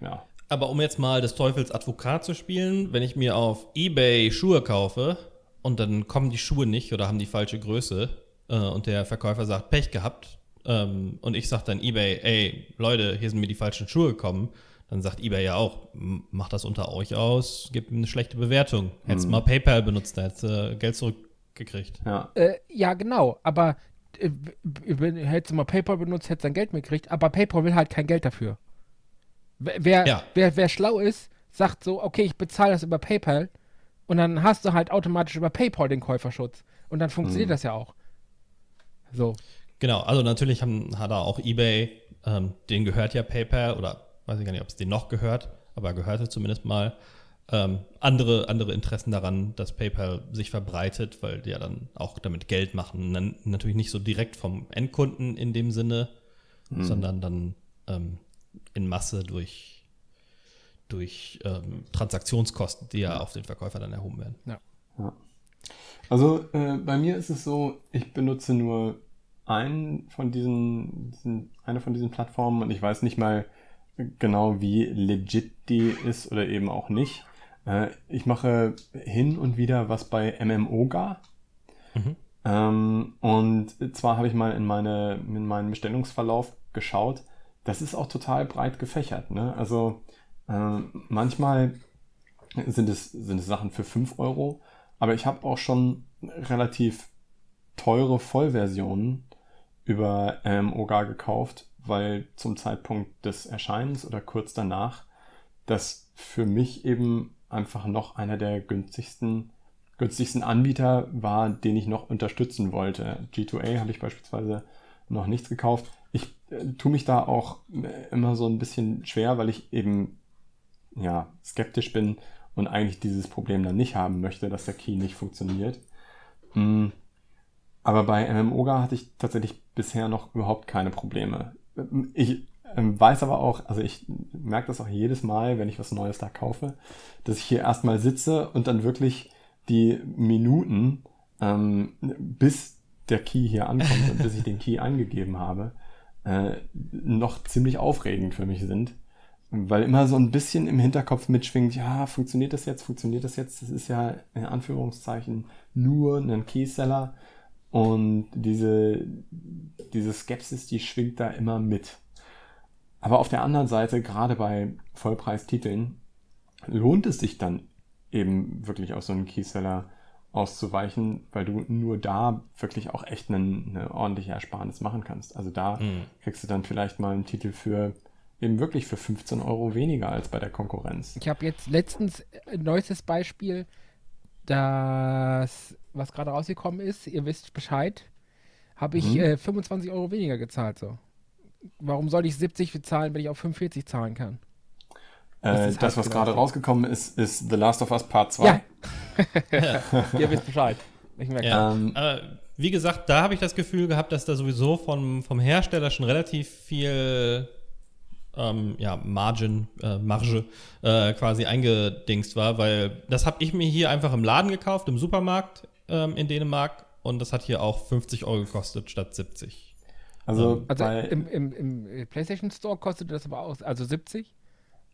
ja. Aber um jetzt mal des Teufels Advokat zu spielen, wenn ich mir auf eBay Schuhe kaufe und dann kommen die Schuhe nicht oder haben die falsche Größe äh, und der Verkäufer sagt Pech gehabt ähm, und ich sage dann eBay, ey Leute, hier sind mir die falschen Schuhe gekommen, dann sagt eBay ja auch, macht das unter euch aus, gibt eine schlechte Bewertung. Hättest hm. mal PayPal benutzt, da hättest du äh, Geld zurückgekriegt. Ja, äh, ja genau, aber äh, hättest du mal PayPal benutzt, hättest du dein Geld mitgekriegt, aber PayPal will halt kein Geld dafür. Wer, ja. wer, wer schlau ist, sagt so, okay, ich bezahle das über PayPal und dann hast du halt automatisch über PayPal den Käuferschutz. Und dann funktioniert hm. das ja auch. So. Genau, also natürlich haben, hat er auch eBay, ähm, denen gehört ja PayPal oder weiß ich gar nicht, ob es denen noch gehört, aber er gehörte zumindest mal. Ähm, andere, andere Interessen daran, dass PayPal sich verbreitet, weil die ja dann auch damit Geld machen. Dann natürlich nicht so direkt vom Endkunden in dem Sinne, hm. sondern dann ähm, in Masse durch, durch ähm, Transaktionskosten, die ja auf den Verkäufer dann erhoben werden. Ja. ja. Also äh, bei mir ist es so, ich benutze nur einen von diesen, diesen, eine von diesen Plattformen und ich weiß nicht mal genau, wie legit die ist oder eben auch nicht. Äh, ich mache hin und wieder was bei MMOGA. Mhm. Ähm, und zwar habe ich mal in, meine, in meinen Bestellungsverlauf geschaut das ist auch total breit gefächert. Ne? Also äh, manchmal sind es, sind es Sachen für 5 Euro, aber ich habe auch schon relativ teure Vollversionen über MMOGA gekauft, weil zum Zeitpunkt des Erscheinens oder kurz danach das für mich eben einfach noch einer der günstigsten, günstigsten Anbieter war, den ich noch unterstützen wollte. G2A habe ich beispielsweise noch nichts gekauft ich äh, tue mich da auch äh, immer so ein bisschen schwer, weil ich eben ja skeptisch bin und eigentlich dieses Problem dann nicht haben möchte, dass der Key nicht funktioniert. Mhm. Aber bei MMOGA hatte ich tatsächlich bisher noch überhaupt keine Probleme. Ich ähm, weiß aber auch, also ich merke das auch jedes Mal, wenn ich was Neues da kaufe, dass ich hier erstmal sitze und dann wirklich die Minuten, ähm, bis der Key hier ankommt und bis ich den Key eingegeben habe, äh, noch ziemlich aufregend für mich sind. Weil immer so ein bisschen im Hinterkopf mitschwingt, ja, funktioniert das jetzt, funktioniert das jetzt? Das ist ja in Anführungszeichen nur ein Keyseller. Und diese, diese Skepsis, die schwingt da immer mit. Aber auf der anderen Seite, gerade bei Vollpreistiteln, lohnt es sich dann eben wirklich auf so einen Keyseller auszuweichen, weil du nur da wirklich auch echt eine, eine ordentliche Ersparnis machen kannst. Also da mhm. kriegst du dann vielleicht mal einen Titel für eben wirklich für 15 Euro weniger als bei der Konkurrenz. Ich habe jetzt letztens ein neuestes Beispiel, das, was gerade rausgekommen ist, ihr wisst Bescheid, habe ich mhm. äh, 25 Euro weniger gezahlt. So. Warum soll ich 70 bezahlen, wenn ich auf 45 zahlen kann? Äh, das, was gerade rausgekommen ist, ist The Last of Us Part 2. Ja. Ihr wisst Bescheid. Ich merke ja. Ähm, Aber wie gesagt, da habe ich das Gefühl gehabt, dass da sowieso vom, vom Hersteller schon relativ viel ähm, ja, Margin, äh, Marge äh, quasi eingedingst war, weil das habe ich mir hier einfach im Laden gekauft, im Supermarkt ähm, in Dänemark und das hat hier auch 50 Euro gekostet statt 70. Also, ähm, also im, im, im PlayStation Store kostet das aber auch, also 70?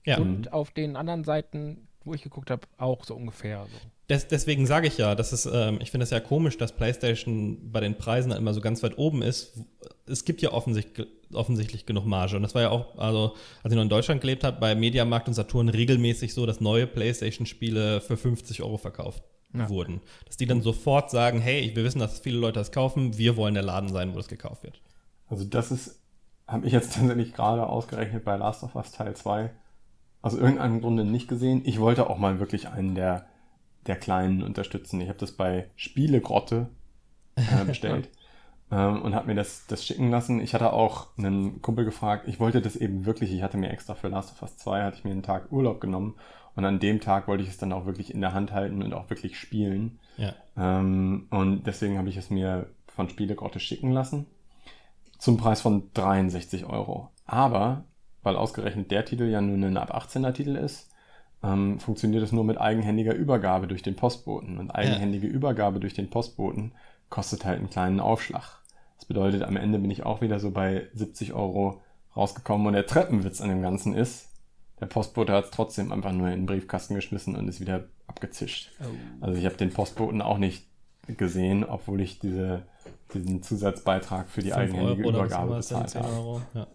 Ja. Und auf den anderen Seiten, wo ich geguckt habe, auch so ungefähr. So. Des, deswegen sage ich ja, das ist, ähm, ich finde es ja komisch, dass PlayStation bei den Preisen immer so ganz weit oben ist. Es gibt ja offensichtlich, offensichtlich genug Marge. Und das war ja auch, also als ich noch in Deutschland gelebt habe, bei Mediamarkt und Saturn regelmäßig so, dass neue PlayStation-Spiele für 50 Euro verkauft ja. wurden. Dass die dann sofort sagen, hey, wir wissen, dass viele Leute das kaufen, wir wollen der Laden sein, wo das gekauft wird. Also das ist, habe ich jetzt tatsächlich gerade ausgerechnet bei Last of Us Teil 2 aus irgendeinem Grunde nicht gesehen. Ich wollte auch mal wirklich einen der, der Kleinen unterstützen. Ich habe das bei Spielegrotte äh, bestellt ähm, und habe mir das, das schicken lassen. Ich hatte auch einen Kumpel gefragt, ich wollte das eben wirklich, ich hatte mir extra für Last of Us 2, hatte ich mir einen Tag Urlaub genommen und an dem Tag wollte ich es dann auch wirklich in der Hand halten und auch wirklich spielen. Ja. Ähm, und deswegen habe ich es mir von Spielegrotte schicken lassen. Zum Preis von 63 Euro. Aber weil ausgerechnet der Titel ja nur ein ab 18er Titel ist, ähm, funktioniert es nur mit eigenhändiger Übergabe durch den Postboten. Und eigenhändige ja. Übergabe durch den Postboten kostet halt einen kleinen Aufschlag. Das bedeutet, am Ende bin ich auch wieder so bei 70 Euro rausgekommen und der Treppenwitz an dem Ganzen ist, der Postbote hat es trotzdem einfach nur in den Briefkasten geschmissen und ist wieder abgezischt. Oh. Also ich habe den Postboten auch nicht gesehen, obwohl ich diese, diesen Zusatzbeitrag für die eigenhändige Übergabe bezahlt habe. Ja.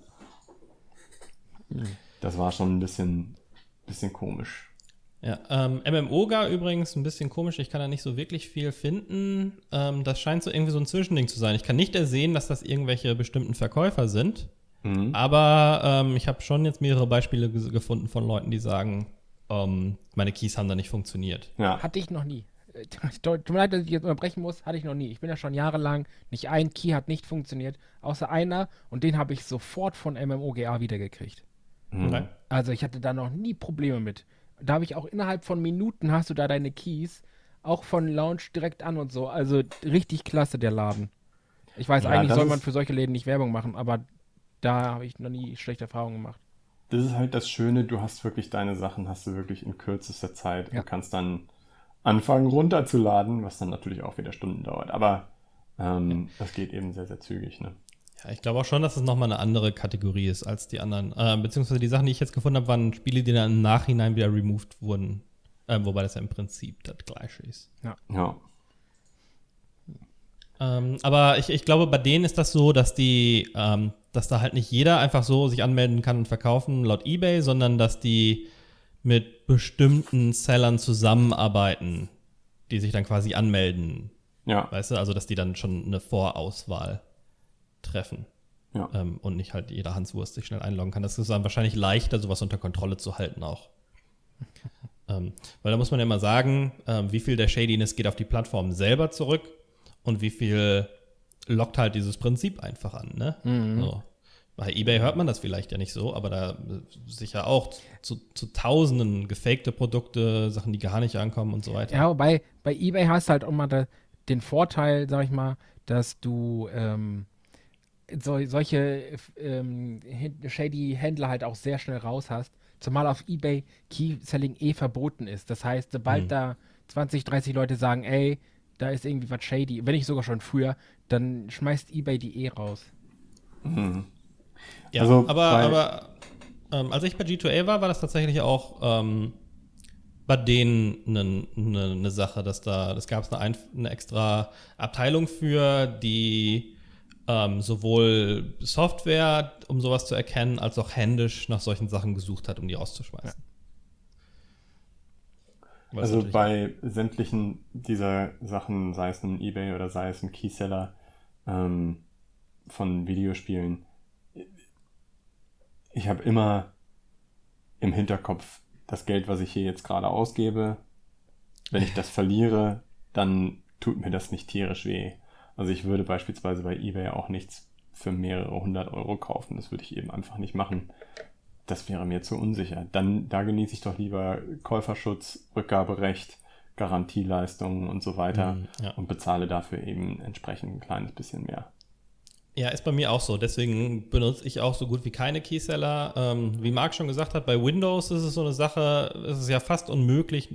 Das war schon ein bisschen, bisschen komisch. Ja, ähm, MMOGA übrigens ein bisschen komisch. Ich kann da nicht so wirklich viel finden. Ähm, das scheint so irgendwie so ein Zwischending zu sein. Ich kann nicht ersehen, dass das irgendwelche bestimmten Verkäufer sind. Mhm. Aber ähm, ich habe schon jetzt mehrere Beispiele gefunden von Leuten, die sagen, ähm, meine Keys haben da nicht funktioniert. Ja. Hatte ich noch nie. Äh, tut mir leid, dass ich jetzt unterbrechen muss, hatte ich noch nie. Ich bin ja schon jahrelang, nicht ein Key hat nicht funktioniert, außer einer und den habe ich sofort von MMOGA wiedergekriegt. Mhm. Also ich hatte da noch nie Probleme mit. Da habe ich auch innerhalb von Minuten hast du da deine Keys, auch von Launch direkt an und so. Also richtig klasse der Laden. Ich weiß, ja, eigentlich soll man für solche Läden nicht Werbung machen, aber da habe ich noch nie schlechte Erfahrungen gemacht. Das ist halt das Schöne, du hast wirklich deine Sachen, hast du wirklich in kürzester Zeit ja. und kannst dann anfangen runterzuladen, was dann natürlich auch wieder Stunden dauert. Aber ähm, ja. das geht eben sehr, sehr zügig. Ne? Ja, ich glaube auch schon, dass es nochmal eine andere Kategorie ist als die anderen. Äh, beziehungsweise die Sachen, die ich jetzt gefunden habe, waren Spiele, die dann im Nachhinein wieder removed wurden. Äh, wobei das ja im Prinzip das gleiche ist. Ja. ja. Ähm, aber ich, ich glaube, bei denen ist das so, dass die, ähm, dass da halt nicht jeder einfach so sich anmelden kann und verkaufen laut eBay, sondern dass die mit bestimmten Sellern zusammenarbeiten, die sich dann quasi anmelden. Ja. Weißt du, also dass die dann schon eine Vorauswahl treffen. Ja. Ähm, und nicht halt jeder Hanswurst sich schnell einloggen kann. Das ist dann wahrscheinlich leichter, sowas unter Kontrolle zu halten auch. ähm, weil da muss man ja immer sagen, ähm, wie viel der Shadiness geht auf die Plattform selber zurück und wie viel lockt halt dieses Prinzip einfach an. Ne? Mhm. So. Bei eBay hört man das vielleicht ja nicht so, aber da sicher auch zu, zu, tausenden gefakte Produkte, Sachen, die gar nicht ankommen und so weiter. Ja, wobei bei eBay hast du halt auch mal da, den Vorteil, sag ich mal, dass du ähm, so, solche ähm, shady Händler halt auch sehr schnell raus hast. Zumal auf eBay Key-Selling eh verboten ist. Das heißt, sobald mhm. da 20, 30 Leute sagen, ey, da ist irgendwie was shady, wenn nicht sogar schon früher, dann schmeißt eBay die eh raus. Mhm. Ja, also aber, aber ähm, als ich bei G2A war, war das tatsächlich auch ähm, bei denen eine, eine, eine, Sache, dass da, das gab es eine, eine extra Abteilung für, die ähm, sowohl Software, um sowas zu erkennen, als auch händisch nach solchen Sachen gesucht hat, um die rauszuschmeißen. Ja. Also bei sämtlichen dieser Sachen, sei es ein Ebay oder sei es ein Keyseller ähm, von Videospielen, ich habe immer im Hinterkopf das Geld, was ich hier jetzt gerade ausgebe. Wenn ich das verliere, dann tut mir das nicht tierisch weh. Also ich würde beispielsweise bei eBay auch nichts für mehrere hundert Euro kaufen. Das würde ich eben einfach nicht machen. Das wäre mir zu unsicher. Dann, da genieße ich doch lieber Käuferschutz, Rückgaberecht, Garantieleistungen und so weiter mm, ja. und bezahle dafür eben entsprechend ein kleines bisschen mehr. Ja, ist bei mir auch so. Deswegen benutze ich auch so gut wie keine Keyseller. Ähm, wie Marc schon gesagt hat, bei Windows ist es so eine Sache, es ist ja fast unmöglich,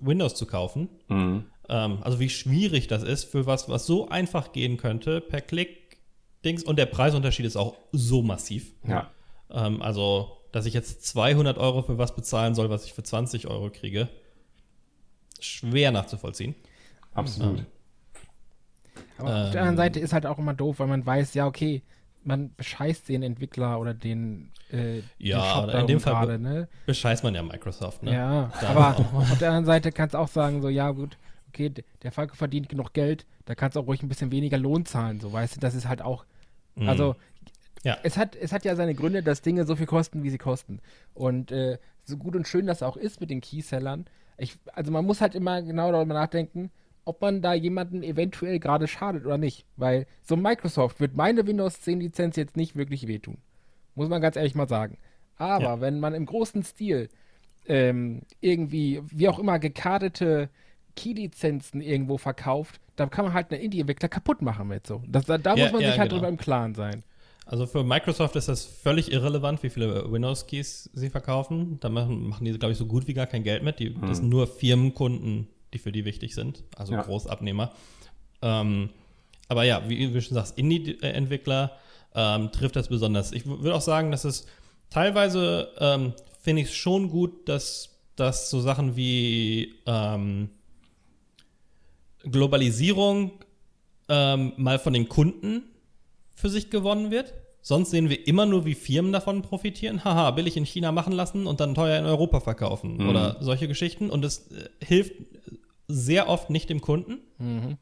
Windows zu kaufen. Mhm. Ähm, also wie schwierig das ist für was, was so einfach gehen könnte, per Klick, Dings. Und der Preisunterschied ist auch so massiv. Ja. Ähm, also, dass ich jetzt 200 Euro für was bezahlen soll, was ich für 20 Euro kriege, schwer nachzuvollziehen. Absolut. Ähm, aber ähm, auf der anderen Seite ist halt auch immer doof, weil man weiß, ja, okay, man bescheißt den Entwickler oder den, äh, ja, den in dem Fall grade, ne? bescheißt man ja Microsoft, ne? Ja, da aber auf der anderen Seite kannst du auch sagen, so, ja, gut, okay, der Falke verdient genug Geld, da kannst du auch ruhig ein bisschen weniger Lohn zahlen, so, weißt du, das ist halt auch, mhm. also, ja. es, hat, es hat ja seine Gründe, dass Dinge so viel kosten, wie sie kosten. Und äh, so gut und schön das auch ist mit den Keysellern, ich, also man muss halt immer genau darüber nachdenken, ob man da jemanden eventuell gerade schadet oder nicht. Weil so Microsoft wird meine Windows 10 Lizenz jetzt nicht wirklich wehtun. Muss man ganz ehrlich mal sagen. Aber ja. wenn man im großen Stil ähm, irgendwie, wie auch immer, gekadete Key-Lizenzen irgendwo verkauft, dann kann man halt einen Indie-Entwickler kaputt machen mit so. Das, da, da ja, muss man ja, sich halt genau. drüber im Klaren sein. Also für Microsoft ist das völlig irrelevant, wie viele Windows-Keys sie verkaufen. Da machen, machen die, glaube ich, so gut wie gar kein Geld mit. Die, hm. Das sind nur Firmenkunden, die für die wichtig sind, also ja. Großabnehmer. Ähm, aber ja, wie du schon sagst, Indie-Entwickler ähm, trifft das besonders. Ich würde auch sagen, dass es teilweise ähm, finde ich es schon gut, dass, dass so Sachen wie ähm, Globalisierung ähm, mal von den Kunden für sich gewonnen wird. Sonst sehen wir immer nur, wie Firmen davon profitieren. Haha, billig in China machen lassen und dann teuer in Europa verkaufen. Mhm. Oder solche Geschichten. Und es äh, hilft sehr oft nicht dem Kunden. Mhm.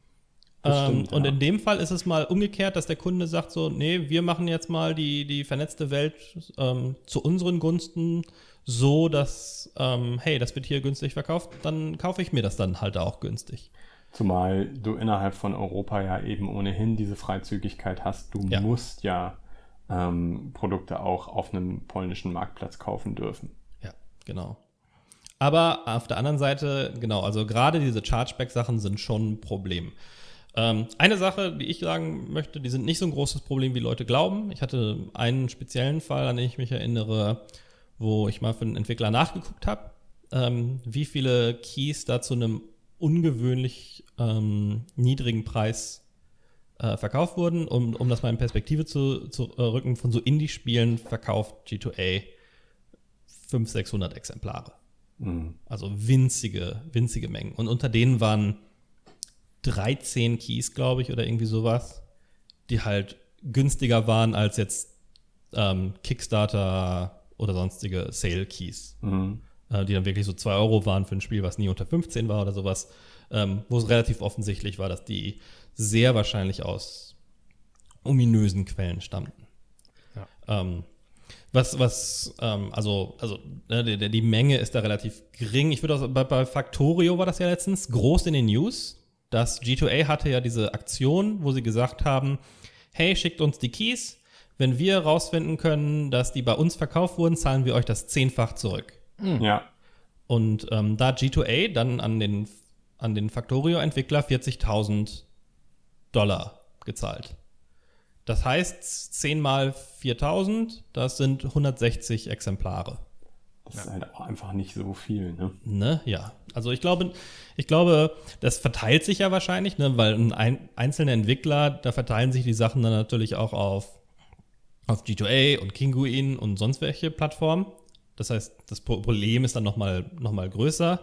Ähm, stimmt, ja. Und in dem Fall ist es mal umgekehrt, dass der Kunde sagt so, nee, wir machen jetzt mal die, die vernetzte Welt ähm, zu unseren Gunsten so, dass, ähm, hey, das wird hier günstig verkauft, dann kaufe ich mir das dann halt auch günstig. Zumal du innerhalb von Europa ja eben ohnehin diese Freizügigkeit hast. Du ja. musst ja ähm, Produkte auch auf einem polnischen Marktplatz kaufen dürfen. Ja, genau. Aber auf der anderen Seite, genau, also gerade diese Chargeback-Sachen sind schon ein Problem. Ähm, eine Sache, die ich sagen möchte, die sind nicht so ein großes Problem, wie Leute glauben. Ich hatte einen speziellen Fall, an den ich mich erinnere, wo ich mal für einen Entwickler nachgeguckt habe, ähm, wie viele Keys da zu einem ungewöhnlich ähm, niedrigen Preis äh, verkauft wurden. Um, um das mal in Perspektive zu, zu äh, rücken, von so Indie-Spielen verkauft G2A 500, 600 Exemplare. Mhm. Also winzige, winzige Mengen. Und unter denen waren 13 Keys, glaube ich, oder irgendwie sowas, die halt günstiger waren als jetzt ähm, Kickstarter oder sonstige Sale-Keys. Mhm äh, die dann wirklich so 2 Euro waren für ein Spiel, was nie unter 15 war oder sowas, ähm, wo es relativ offensichtlich war, dass die sehr wahrscheinlich aus ominösen Quellen stammten. Ja. Ähm, was, was, ähm, also, also ne, die, die, Menge ist da relativ gering. Ich würde auch, bei, bei Factorio war das ja letztens groß in den News. Das G2A hatte ja diese Aktion, wo sie gesagt haben, hey, schickt uns die Keys. Wenn wir rausfinden können, dass die bei uns verkauft wurden, zahlen wir euch das zehnfach zurück. Mhm. Ja. Und ähm, da G2A dann an den, an den Factorio-Entwickler 40.000 Dollar gezahlt. Das heißt, 10 mal 4000, das sind 160 Exemplare. Das ist halt auch einfach nicht so viel, ne? Ne, ja. Also ich glaube, ich glaube, das verteilt sich ja wahrscheinlich, ne, weil ein einzelner Entwickler, da verteilen sich die Sachen dann natürlich auch auf, auf G2A und Kinguin und sonst welche Plattformen. Das heißt, das Problem ist dann nochmal noch mal größer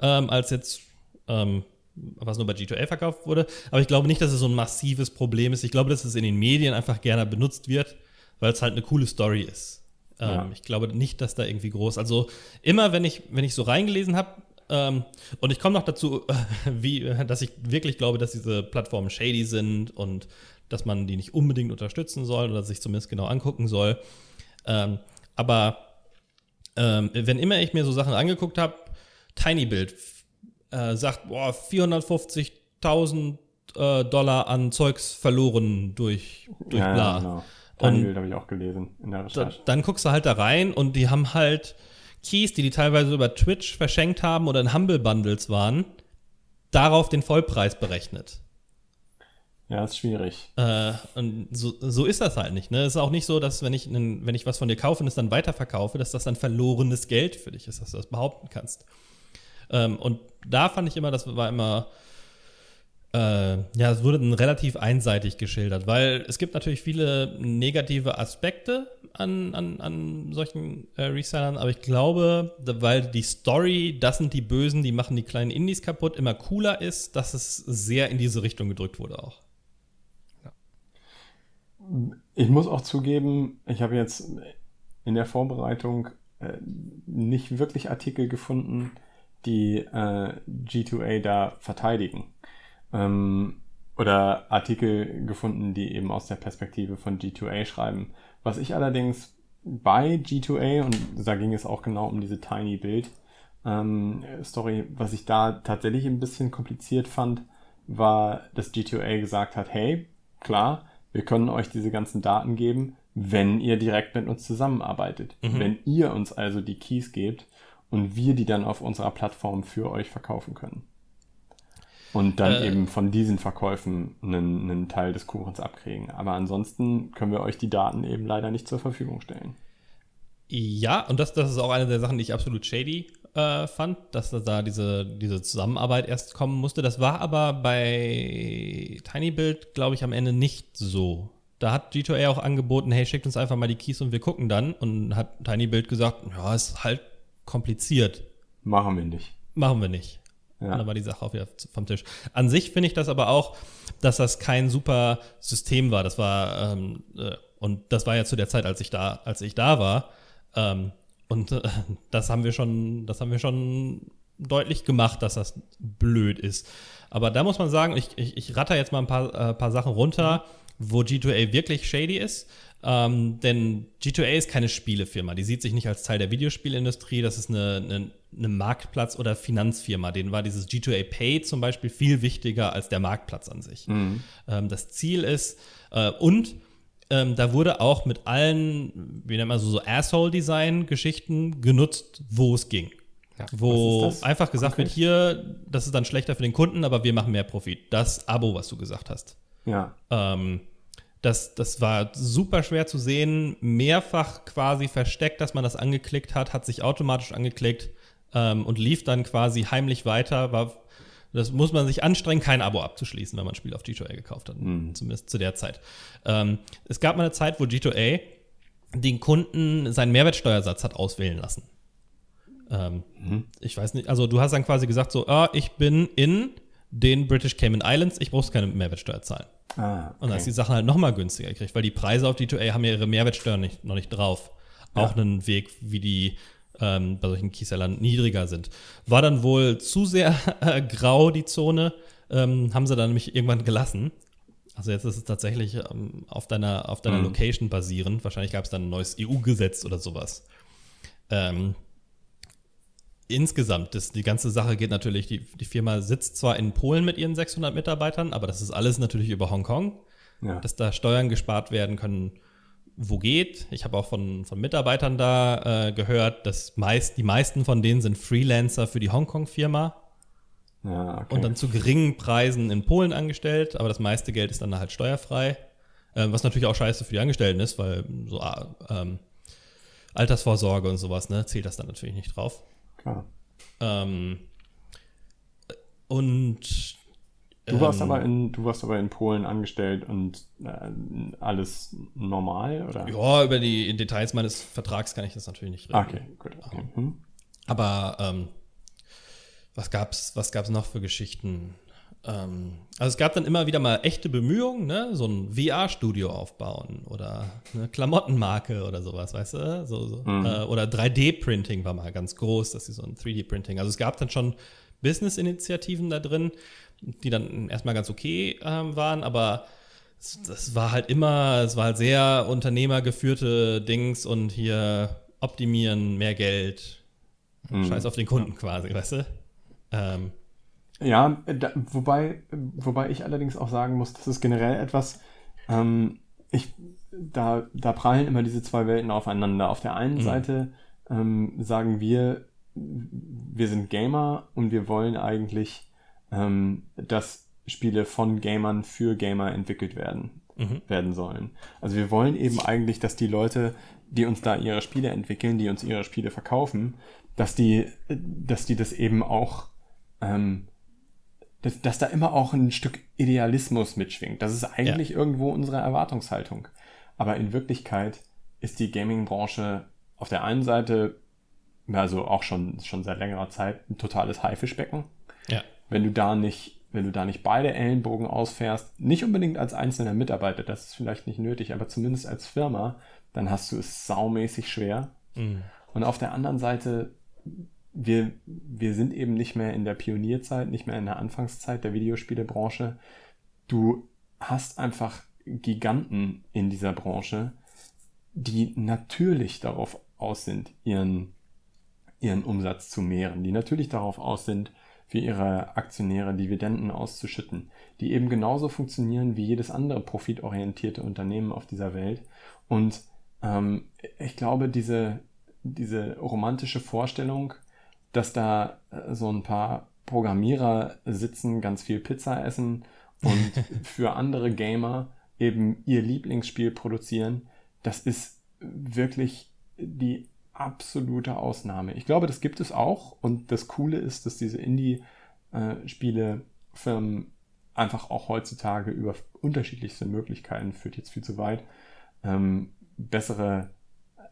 ähm, als jetzt, ähm, was nur bei G2A verkauft wurde. Aber ich glaube nicht, dass es so ein massives Problem ist. Ich glaube, dass es in den Medien einfach gerne benutzt wird, weil es halt eine coole Story ist. Ähm, ja. Ich glaube nicht, dass da irgendwie groß. Also immer, wenn ich, wenn ich so reingelesen habe, ähm, und ich komme noch dazu, äh, wie, dass ich wirklich glaube, dass diese Plattformen shady sind und dass man die nicht unbedingt unterstützen soll oder sich zumindest genau angucken soll. Ähm, aber ähm, wenn immer ich mir so Sachen angeguckt habe, TinyBuild äh, sagt, boah, 450.000 äh, Dollar an Zeugs verloren durch, durch ja, bla. Ja, genau. TinyBuild habe ich auch gelesen in der Recherche. Da, dann guckst du halt da rein und die haben halt Keys, die die teilweise über Twitch verschenkt haben oder in Humble Bundles waren, darauf den Vollpreis berechnet. Ja, ist schwierig. Äh, und so, so ist das halt nicht. Ne? Es ist auch nicht so, dass wenn ich, einen, wenn ich was von dir kaufe und es dann weiterverkaufe, dass das dann verlorenes Geld für dich ist, dass du das behaupten kannst. Ähm, und da fand ich immer, das war immer, äh, ja, es wurde relativ einseitig geschildert, weil es gibt natürlich viele negative Aspekte an, an, an solchen äh, Resellern, aber ich glaube, weil die Story, das sind die Bösen, die machen die kleinen Indies kaputt, immer cooler ist, dass es sehr in diese Richtung gedrückt wurde auch. Ich muss auch zugeben, ich habe jetzt in der Vorbereitung äh, nicht wirklich Artikel gefunden, die äh, G2A da verteidigen. Ähm, oder Artikel gefunden, die eben aus der Perspektive von G2A schreiben. Was ich allerdings bei G2A, und da ging es auch genau um diese Tiny Build ähm, Story, was ich da tatsächlich ein bisschen kompliziert fand, war, dass G2A gesagt hat, hey, klar, wir können euch diese ganzen Daten geben, wenn ihr direkt mit uns zusammenarbeitet. Mhm. Wenn ihr uns also die Keys gebt und wir die dann auf unserer Plattform für euch verkaufen können. Und dann äh, eben von diesen Verkäufen einen, einen Teil des Kuchens abkriegen. Aber ansonsten können wir euch die Daten eben leider nicht zur Verfügung stellen. Ja, und das, das ist auch eine der Sachen, die ich absolut shady äh, fand, dass da diese, diese Zusammenarbeit erst kommen musste. Das war aber bei TinyBuild, glaube ich, am Ende nicht so. da hat G2A auch angeboten, hey, schickt uns einfach mal die Keys und wir gucken dann. Und hat Tiny Build gesagt, ja, ist halt kompliziert. Machen wir nicht. Machen wir nicht. Ja. Und dann war die Sache auch wieder vom Tisch. An sich finde ich das aber auch, dass das kein super System war. Das war, ähm, äh, und das war ja zu der Zeit, als ich da, als ich da war. Ähm, und äh, das haben wir schon, das haben wir schon deutlich gemacht, dass das blöd ist. Aber da muss man sagen, ich, ich, ich ratter jetzt mal ein paar, äh, paar Sachen runter, wo G2A wirklich shady ist. Ähm, denn G2A ist keine Spielefirma. Die sieht sich nicht als Teil der Videospielindustrie. Das ist eine, eine, eine Marktplatz- oder Finanzfirma. Denen war dieses G2A Pay zum Beispiel viel wichtiger als der Marktplatz an sich. Mhm. Ähm, das Ziel ist, äh, und ähm, da wurde auch mit allen, wie nennt man so, so Asshole-Design-Geschichten genutzt, wo es ging. Ja, wo einfach gesagt okay. wird, hier, das ist dann schlechter für den Kunden, aber wir machen mehr Profit. Das Abo, was du gesagt hast. Ja. Ähm, das, das war super schwer zu sehen, mehrfach quasi versteckt, dass man das angeklickt hat, hat sich automatisch angeklickt ähm, und lief dann quasi heimlich weiter. War, das muss man sich anstrengen, kein Abo abzuschließen, wenn man ein Spiel auf G2A gekauft hat, mhm. zumindest zu der Zeit. Ähm, es gab mal eine Zeit, wo G2A den Kunden seinen Mehrwertsteuersatz hat auswählen lassen. Ähm, mhm. Ich weiß nicht, also du hast dann quasi gesagt so, ah, ich bin in den British Cayman Islands, ich brauche keine Mehrwertsteuer zahlen. Ah, okay. Und dann hast du die Sachen halt nochmal günstiger gekriegt, weil die Preise auf D2A haben ja ihre Mehrwertsteuer nicht, noch nicht drauf. Ja. Auch einen Weg, wie die ähm, bei solchen Keysellern niedriger sind. War dann wohl zu sehr äh, grau, die Zone, ähm, haben sie dann nämlich irgendwann gelassen. Also jetzt ist es tatsächlich ähm, auf deiner, auf deiner mhm. Location basierend. Wahrscheinlich gab es dann ein neues EU-Gesetz oder sowas. Ähm, insgesamt, das, die ganze Sache geht natürlich, die, die Firma sitzt zwar in Polen mit ihren 600 Mitarbeitern, aber das ist alles natürlich über Hongkong, ja. dass da Steuern gespart werden können, wo geht. Ich habe auch von, von Mitarbeitern da äh, gehört, dass meist, die meisten von denen sind Freelancer für die Hongkong-Firma. Ja, okay. Und dann zu geringen Preisen in Polen angestellt, aber das meiste Geld ist dann halt steuerfrei. Äh, was natürlich auch scheiße für die Angestellten ist, weil so äh, ähm, Altersvorsorge und sowas, ne, zählt das dann natürlich nicht drauf. Klar. Ähm, und Du warst, ähm, aber in, du warst aber in Polen angestellt und äh, alles normal, oder? Ja, über die Details meines Vertrags kann ich das natürlich nicht reden. Okay, gut. Okay. Hm. Aber ähm, was gab's, was gab's noch für Geschichten? Ähm, also es gab dann immer wieder mal echte Bemühungen, ne? so ein VR-Studio aufbauen oder eine Klamottenmarke oder sowas, weißt du? So, so. Mhm. Äh, oder 3D-Printing war mal ganz groß, dass sie so ein 3D-Printing. Also es gab dann schon Business-Initiativen da drin, die dann erstmal ganz okay ähm, waren, aber das war halt immer, es war halt sehr unternehmergeführte Dings und hier optimieren, mehr Geld, mhm. Scheiß auf den Kunden quasi, weißt du? Ähm, ja, da, wobei, wobei ich allerdings auch sagen muss, das ist generell etwas, ähm, ich, da, da prallen immer diese zwei Welten aufeinander. Auf der einen mhm. Seite ähm, sagen wir, wir sind Gamer und wir wollen eigentlich, ähm, dass Spiele von Gamern für Gamer entwickelt werden, mhm. werden sollen. Also wir wollen eben eigentlich, dass die Leute, die uns da ihre Spiele entwickeln, die uns ihre Spiele verkaufen, dass die, dass die das eben auch ähm, dass, dass da immer auch ein Stück Idealismus mitschwingt. Das ist eigentlich ja. irgendwo unsere Erwartungshaltung. Aber in Wirklichkeit ist die Gaming-Branche auf der einen Seite, also auch schon, schon seit längerer Zeit, ein totales Haifischbecken. Ja. Wenn du da nicht, wenn du da nicht beide Ellenbogen ausfährst, nicht unbedingt als einzelner Mitarbeiter, das ist vielleicht nicht nötig, aber zumindest als Firma, dann hast du es saumäßig schwer. Mhm. Und auf der anderen Seite wir, wir sind eben nicht mehr in der Pionierzeit, nicht mehr in der Anfangszeit der Videospielebranche. Du hast einfach Giganten in dieser Branche, die natürlich darauf aus sind, ihren, ihren Umsatz zu mehren, die natürlich darauf aus sind, für ihre Aktionäre Dividenden auszuschütten, die eben genauso funktionieren wie jedes andere profitorientierte Unternehmen auf dieser Welt. Und ähm, ich glaube, diese, diese romantische Vorstellung, dass da äh, so ein paar Programmierer sitzen, ganz viel Pizza essen und für andere Gamer eben ihr Lieblingsspiel produzieren, das ist wirklich die absolute Ausnahme. Ich glaube, das gibt es auch und das Coole ist, dass diese Indie-Spiele-Firmen einfach auch heutzutage über unterschiedlichste Möglichkeiten, führt jetzt viel zu weit, ähm, bessere,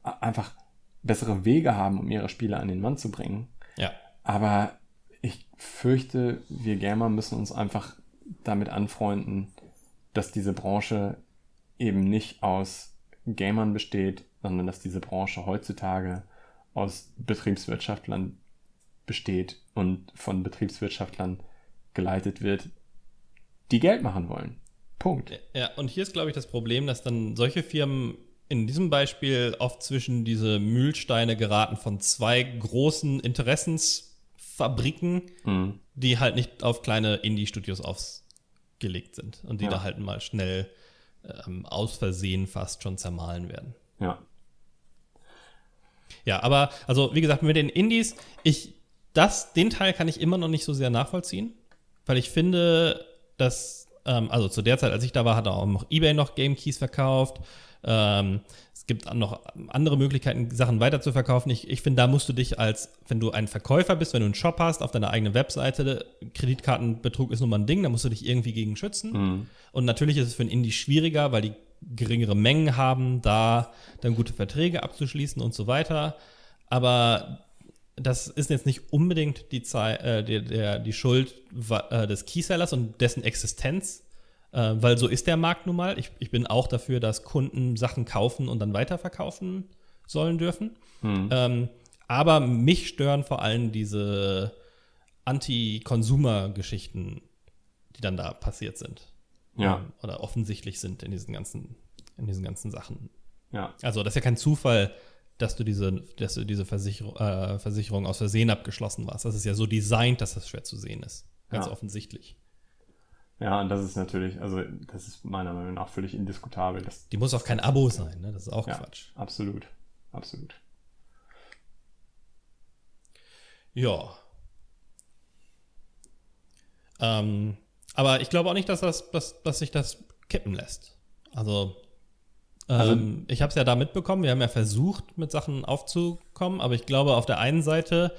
einfach bessere Wege haben, um ihre Spiele an den Mann zu bringen. Ja. Aber ich fürchte, wir Gamer müssen uns einfach damit anfreunden, dass diese Branche eben nicht aus Gamern besteht, sondern dass diese Branche heutzutage aus Betriebswirtschaftlern besteht und von Betriebswirtschaftlern geleitet wird, die Geld machen wollen. Punkt. Ja, und hier ist, glaube ich, das Problem, dass dann solche Firmen in diesem Beispiel oft zwischen diese Mühlsteine geraten von zwei großen Interessensfabriken, mhm. die halt nicht auf kleine Indie-Studios ausgelegt sind und die ja. da halt mal schnell ähm, aus Versehen fast schon zermahlen werden. Ja. Ja, aber also wie gesagt, mit den Indies, ich das, den Teil kann ich immer noch nicht so sehr nachvollziehen, weil ich finde, dass, ähm, also zu der Zeit, als ich da war, hat auch noch eBay noch Game Keys verkauft. Ähm, es gibt noch andere Möglichkeiten, Sachen weiter zu verkaufen. Ich, ich finde, da musst du dich als, wenn du ein Verkäufer bist, wenn du einen Shop hast, auf deiner eigenen Webseite, Kreditkartenbetrug ist nun mal ein Ding, da musst du dich irgendwie gegen schützen. Mhm. Und natürlich ist es für ein Indie schwieriger, weil die geringere Mengen haben, da dann gute Verträge abzuschließen und so weiter. Aber das ist jetzt nicht unbedingt die, Zeit, äh, die, der, die Schuld äh, des Keysellers und dessen Existenz, äh, weil so ist der Markt nun mal. Ich, ich bin auch dafür, dass Kunden Sachen kaufen und dann weiterverkaufen sollen dürfen. Mhm. Ähm, aber mich stören vor allem diese Anti-Consumer-Geschichten, die dann da passiert sind. Ja. Ähm, oder offensichtlich sind in diesen ganzen, in diesen ganzen Sachen. Ja. Also, das ist ja kein Zufall, dass du diese, dass du diese Versicher äh, Versicherung aus Versehen abgeschlossen warst. Das ist ja so designt, dass das schwer zu sehen ist. Ganz ja. offensichtlich. Ja, und das ist natürlich, also das ist meiner Meinung nach völlig indiskutabel. Die muss auch kein Abo sein, ne? Das ist auch ja, Quatsch. Absolut. Absolut. Ja. Ähm, aber ich glaube auch nicht, dass, das, dass, dass sich das kippen lässt. Also also, ähm, ich habe es ja da mitbekommen, wir haben ja versucht, mit Sachen aufzukommen, aber ich glaube, auf der einen Seite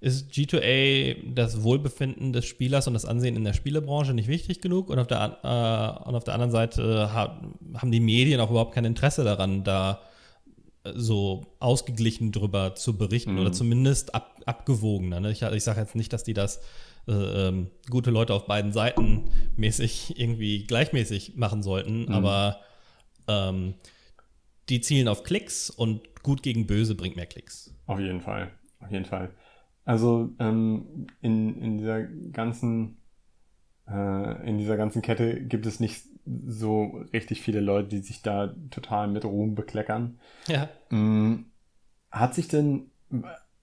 ist G2A das Wohlbefinden des Spielers und das Ansehen in der Spielebranche nicht wichtig genug und auf der, äh, und auf der anderen Seite haben die Medien auch überhaupt kein Interesse daran, da so ausgeglichen drüber zu berichten mhm. oder zumindest ab, abgewogener. Ne? Ich, ich sage jetzt nicht, dass die das äh, ähm, gute Leute auf beiden Seiten mäßig irgendwie gleichmäßig machen sollten, mhm. aber ähm, die zielen auf Klicks und gut gegen böse bringt mehr Klicks. Auf jeden Fall, auf jeden Fall. Also ähm, in, in dieser ganzen äh, in dieser ganzen Kette gibt es nicht so richtig viele Leute, die sich da total mit Ruhm bekleckern. Ja. Ähm, hat sich denn,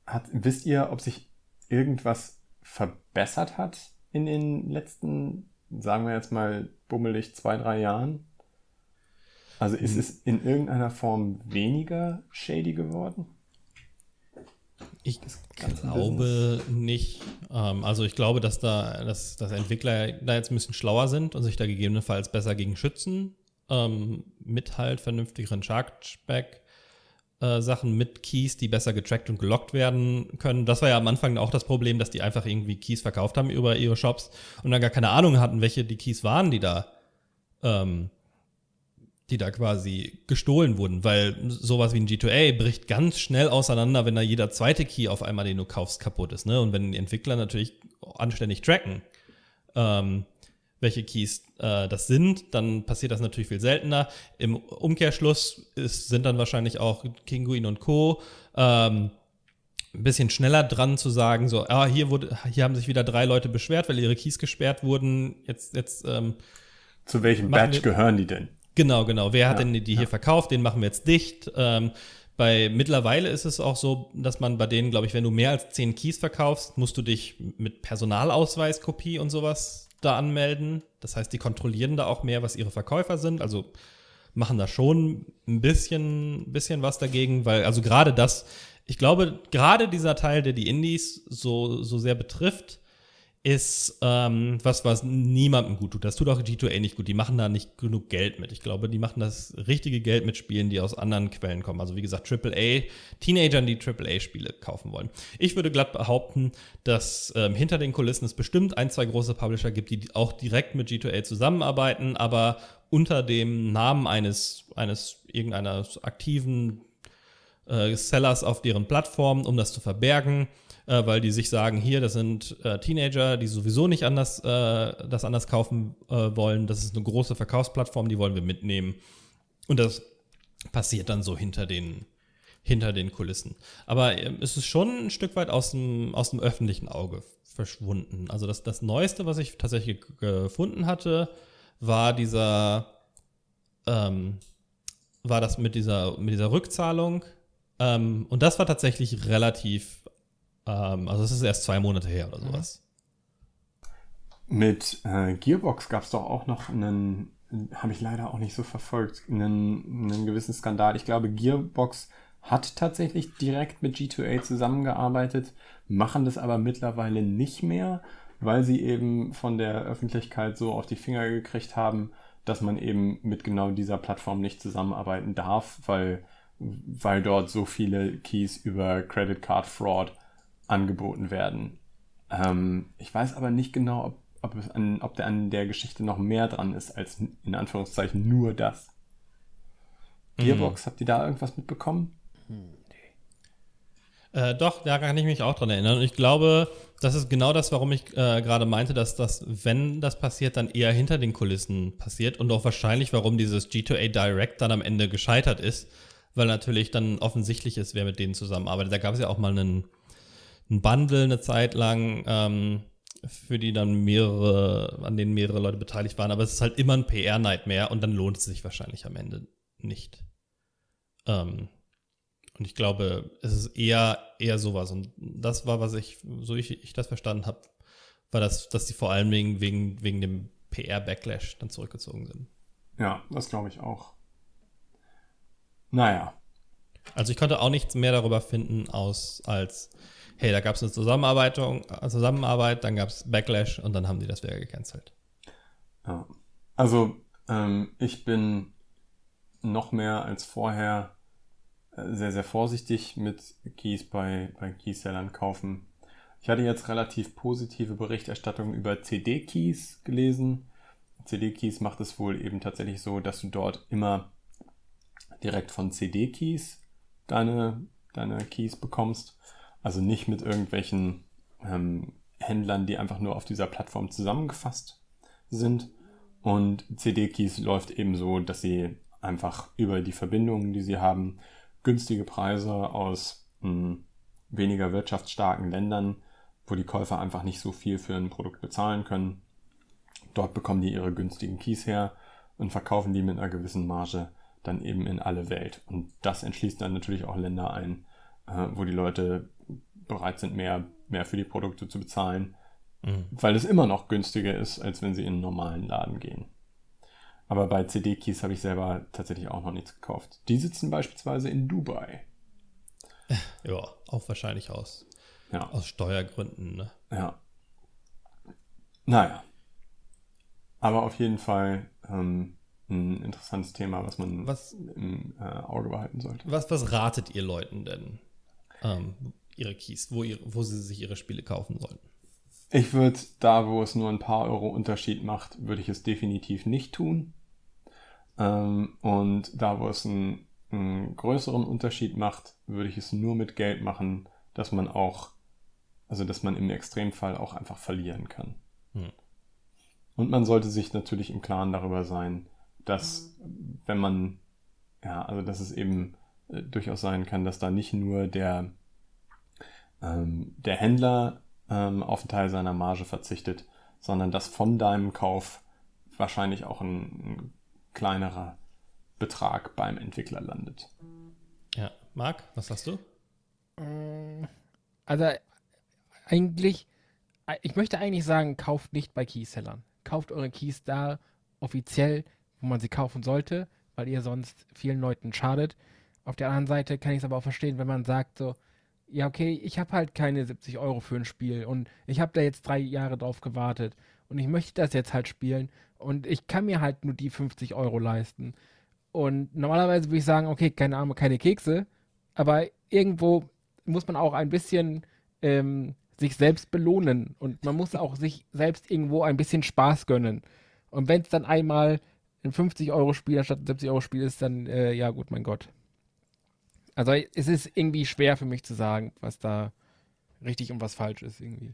hat, wisst ihr, ob sich irgendwas verbessert hat in den letzten, sagen wir jetzt mal, bummelig zwei, drei Jahren? Also ist hm. es in irgendeiner Form weniger shady geworden? Ich glaube nicht. Ähm, also ich glaube, dass da dass, dass Entwickler da jetzt ein bisschen schlauer sind und sich da gegebenenfalls besser gegen schützen. Ähm, mit halt vernünftigeren Chargeback. Äh, Sachen mit Keys, die besser getrackt und gelockt werden können. Das war ja am Anfang auch das Problem, dass die einfach irgendwie Keys verkauft haben über ihre Shops und dann gar keine Ahnung hatten, welche die Keys waren, die da ähm, die da quasi gestohlen wurden, weil sowas wie ein G2A bricht ganz schnell auseinander, wenn da jeder zweite Key auf einmal, den du kaufst, kaputt ist. Ne? Und wenn die Entwickler natürlich anständig tracken, ähm, welche Keys äh, das sind, dann passiert das natürlich viel seltener. Im Umkehrschluss ist, sind dann wahrscheinlich auch Kinguin und Co. Ähm, ein bisschen schneller dran zu sagen, so, ah, hier wurde, hier haben sich wieder drei Leute beschwert, weil ihre Keys gesperrt wurden. Jetzt, jetzt ähm, zu welchem Batch gehören die denn? Genau, genau. Wer hat denn die hier verkauft? Den machen wir jetzt dicht. Ähm, bei mittlerweile ist es auch so, dass man bei denen, glaube ich, wenn du mehr als zehn Keys verkaufst, musst du dich mit Personalausweiskopie und sowas da anmelden. Das heißt, die kontrollieren da auch mehr, was ihre Verkäufer sind. Also machen da schon ein bisschen, bisschen was dagegen, weil also gerade das, ich glaube, gerade dieser Teil, der die Indies so, so sehr betrifft, ist ähm, was, was niemandem gut tut. Das tut auch G2A nicht gut. Die machen da nicht genug Geld mit. Ich glaube, die machen das richtige Geld mit Spielen, die aus anderen Quellen kommen. Also wie gesagt, AAA, Teenagern, die AAA-Spiele kaufen wollen. Ich würde glatt behaupten, dass ähm, hinter den Kulissen es bestimmt ein, zwei große Publisher gibt, die auch direkt mit G2A zusammenarbeiten, aber unter dem Namen eines, eines irgendeiner aktiven äh, Sellers auf deren Plattform, um das zu verbergen äh, weil die sich sagen, hier, das sind äh, Teenager, die sowieso nicht anders, äh, das anders kaufen äh, wollen. Das ist eine große Verkaufsplattform, die wollen wir mitnehmen. Und das passiert dann so hinter den, hinter den Kulissen. Aber äh, es ist schon ein Stück weit aus dem, aus dem öffentlichen Auge verschwunden. Also das, das Neueste, was ich tatsächlich gefunden hatte, war dieser, ähm, war das mit dieser, mit dieser Rückzahlung. Ähm, und das war tatsächlich relativ ähm, also es ist erst zwei Monate her oder sowas. Mit äh, Gearbox gab es doch auch noch einen, habe ich leider auch nicht so verfolgt, einen, einen gewissen Skandal. Ich glaube, Gearbox hat tatsächlich direkt mit G2A zusammengearbeitet, machen das aber mittlerweile nicht mehr, weil sie eben von der Öffentlichkeit so auf die Finger gekriegt haben, dass man eben mit genau dieser Plattform nicht zusammenarbeiten darf, weil, weil dort so viele Keys über Credit Card Fraud angeboten werden. Ähm, ich weiß aber nicht genau, ob, ob, an, ob der an der Geschichte noch mehr dran ist als in Anführungszeichen nur das. Mhm. Gearbox, habt ihr da irgendwas mitbekommen? Äh, doch, da kann ich mich auch dran erinnern. Und ich glaube, das ist genau das, warum ich äh, gerade meinte, dass das, wenn das passiert, dann eher hinter den Kulissen passiert und auch wahrscheinlich, warum dieses G2A Direct dann am Ende gescheitert ist, weil natürlich dann offensichtlich ist, wer mit denen zusammenarbeitet. Da gab es ja auch mal einen, ein Bundle eine Zeit lang, ähm, für die dann mehrere, an denen mehrere Leute beteiligt waren, aber es ist halt immer ein PR-Nightmare und dann lohnt es sich wahrscheinlich am Ende nicht. Ähm, und ich glaube, es ist eher, eher sowas. Und das war, was ich, so ich, ich das verstanden habe, war das, dass sie vor allem wegen, wegen, wegen dem PR-Backlash dann zurückgezogen sind. Ja, das glaube ich auch. Naja. Also ich konnte auch nichts mehr darüber finden, aus als hey, da gab es eine Zusammenarbeit, äh, Zusammenarbeit, dann gab es Backlash und dann haben die das wieder gecancelt. Ja. Also ähm, ich bin noch mehr als vorher äh, sehr, sehr vorsichtig mit Keys bei, bei Keysellern kaufen. Ich hatte jetzt relativ positive Berichterstattung über CD-Keys gelesen. CD-Keys macht es wohl eben tatsächlich so, dass du dort immer direkt von CD-Keys deine, deine Keys bekommst. Also nicht mit irgendwelchen ähm, Händlern, die einfach nur auf dieser Plattform zusammengefasst sind. Und CD-Keys läuft eben so, dass sie einfach über die Verbindungen, die sie haben, günstige Preise aus mh, hm, weniger wirtschaftsstarken Ländern, wo die Käufer einfach nicht so viel für ein Produkt bezahlen können. Dort bekommen die ihre günstigen Keys her und verkaufen die mit einer gewissen Marge dann eben in alle Welt. Und das entschließt dann natürlich auch Länder ein, äh, wo die Leute bereit sind, mehr, mehr für die Produkte zu bezahlen, mhm. weil es immer noch günstiger ist, als wenn sie in einen normalen Laden gehen. Aber bei CD-Keys habe ich selber tatsächlich auch noch nichts gekauft. Die sitzen beispielsweise in Dubai. Ja, auch wahrscheinlich aus, ja. aus Steuergründen. Ne? Ja. Naja. Aber auf jeden Fall ähm, ein interessantes Thema, was man was, im äh, Auge behalten sollte. Was, was ratet ihr Leuten denn? Ähm, ihre Keys, wo, ihre, wo sie sich ihre Spiele kaufen sollten. Ich würde da, wo es nur ein paar Euro Unterschied macht, würde ich es definitiv nicht tun. Ähm, und da, wo es einen, einen, größeren Unterschied macht, würde ich es nur mit Geld machen, dass man auch, also dass man im Extremfall auch einfach verlieren kann. Hm. Und man sollte sich natürlich im Klaren darüber sein, dass wenn man, ja, also dass es eben äh, durchaus sein kann, dass da nicht nur der ähm, der Händler ähm, auf einen Teil seiner Marge verzichtet, sondern dass von deinem Kauf wahrscheinlich auch ein, ein kleinerer Betrag beim Entwickler landet. Ja, Marc, was sagst du? Also eigentlich, ich möchte eigentlich sagen, kauft nicht bei Keysellern. Kauft eure Keys da offiziell, wo man sie kaufen sollte, weil ihr sonst vielen Leuten schadet. Auf der anderen Seite kann ich es aber auch verstehen, wenn man sagt so, ja, okay, ich habe halt keine 70 Euro für ein Spiel und ich habe da jetzt drei Jahre drauf gewartet und ich möchte das jetzt halt spielen und ich kann mir halt nur die 50 Euro leisten. Und normalerweise würde ich sagen, okay, keine Ahnung, keine Kekse, aber irgendwo muss man auch ein bisschen ähm, sich selbst belohnen und man muss auch sich selbst irgendwo ein bisschen Spaß gönnen. Und wenn es dann einmal ein 50-Euro-Spiel anstatt ein 70-Euro-Spiel ist, dann, äh, ja gut, mein Gott. Also es ist irgendwie schwer für mich zu sagen, was da richtig und was falsch ist irgendwie.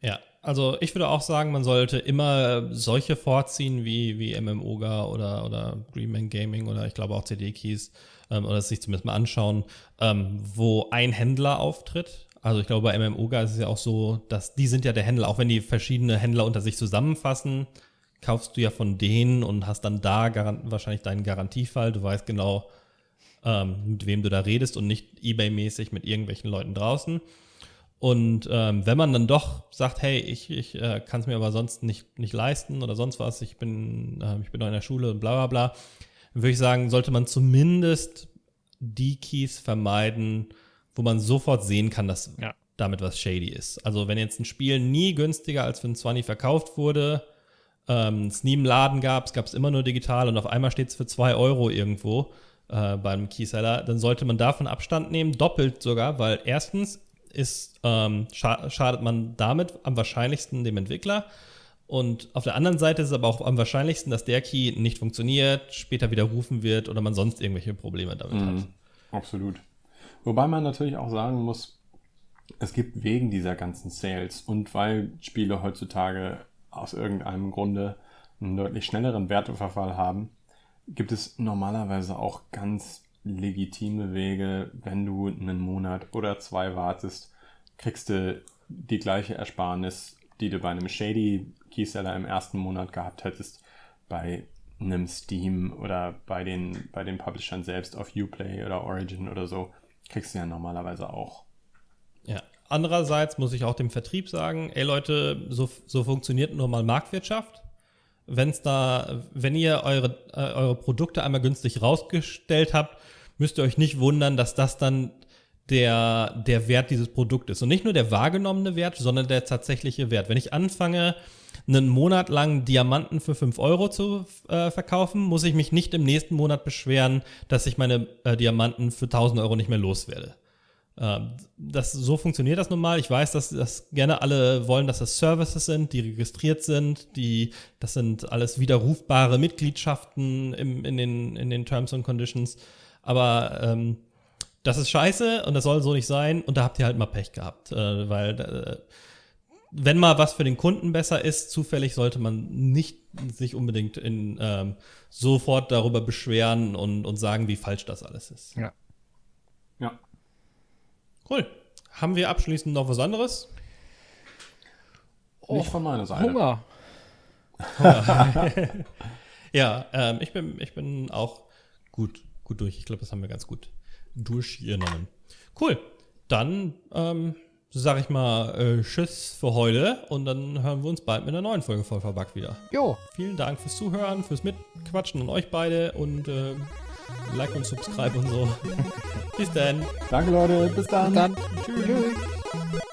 Ja, also ich würde auch sagen, man sollte immer solche vorziehen wie, wie MMOGA oder, oder Greenman Gaming oder ich glaube auch CD-Keys ähm, oder sich zumindest mal anschauen, ähm, wo ein Händler auftritt. Also ich glaube, bei MMOGA ist es ja auch so, dass die sind ja der Händler, auch wenn die verschiedene Händler unter sich zusammenfassen, kaufst du ja von denen und hast dann da wahrscheinlich deinen Garantiefall. Du weißt genau, ähm, mit wem du da redest und nicht eBay-mäßig mit irgendwelchen Leuten draußen. Und ähm, wenn man dann doch sagt, hey, ich, ich äh, kann es mir aber sonst nicht, nicht leisten oder sonst was, ich bin, äh, ich bin noch in der Schule und bla bla bla, würde ich sagen, sollte man zumindest die Keys vermeiden, wo man sofort sehen kann, dass ja. damit was shady ist. Also wenn jetzt ein Spiel nie günstiger als für ein 20 verkauft wurde, ähm, es nie im Laden gab, es gab es immer nur digital und auf einmal steht es für 2 Euro irgendwo äh, beim Keyseller, dann sollte man davon Abstand nehmen, doppelt sogar, weil erstens ist, ähm, scha schadet man damit am wahrscheinlichsten dem Entwickler. Und auf der anderen Seite ist es aber auch am wahrscheinlichsten, dass der Key nicht funktioniert, später widerrufen wird oder man sonst irgendwelche Probleme damit mhm, hat. Absolut. Wobei man natürlich auch sagen muss, es gibt wegen dieser ganzen Sales und weil Spiele heutzutage aus irgendeinem Grunde einen deutlich schnelleren Werteverfall haben, gibt es normalerweise auch ganz legitime Wege, wenn du einen Monat oder zwei wartest, kriegst du die gleiche Ersparnis, die du bei einem Shady Keyseller im ersten Monat gehabt hättest, bei einem Steam oder bei den, bei den Publishern selbst auf Uplay oder Origin oder so, kriegst du ja normalerweise auch. Ja, andererseits muss ich auch dem Vertrieb sagen, ey Leute, so, so funktioniert nur mal Marktwirtschaft wenn es da, wenn ihr eure, äh, eure Produkte einmal günstig rausgestellt habt, müsst ihr euch nicht wundern, dass das dann der, der Wert dieses Produktes Und nicht nur der wahrgenommene Wert, sondern der tatsächliche Wert. Wenn ich anfange, einen Monat lang Diamanten für 5 Euro zu äh, verkaufen, muss ich mich nicht im nächsten Monat beschweren, dass ich meine äh, Diamanten für 1000 Euro nicht mehr loswerde. Ähm, das, so funktioniert das nun mal. Ich weiß, dass das gerne alle wollen, dass das Services sind, die registriert sind, die, das sind alles widerrufbare Mitgliedschaften im, in, den, in den Terms and Conditions. Aber ähm, das ist scheiße und das soll so nicht sein und da habt ihr halt mal Pech gehabt, äh, weil äh, wenn mal was für den Kunden besser ist, zufällig sollte man nicht sich unbedingt in, ähm, sofort darüber beschweren und, und sagen, wie falsch das alles ist. Ja. Ja. Cool. Haben wir abschließend noch was anderes? Nicht von meiner Seite. Hunger. ja, ähm, ich, bin, ich bin auch gut, gut durch. Ich glaube, das haben wir ganz gut durchgenommen. Cool. Dann ähm, sage ich mal äh, Tschüss für heute und dann hören wir uns bald mit einer neuen Folge voll verbackt wieder. Jo. Vielen Dank fürs Zuhören, fürs Mitquatschen und euch beide und äh, Like und Subscribe und so. bis dann. Danke, Leute. Bis dann. Bis dann. Tschüss. Tschüss.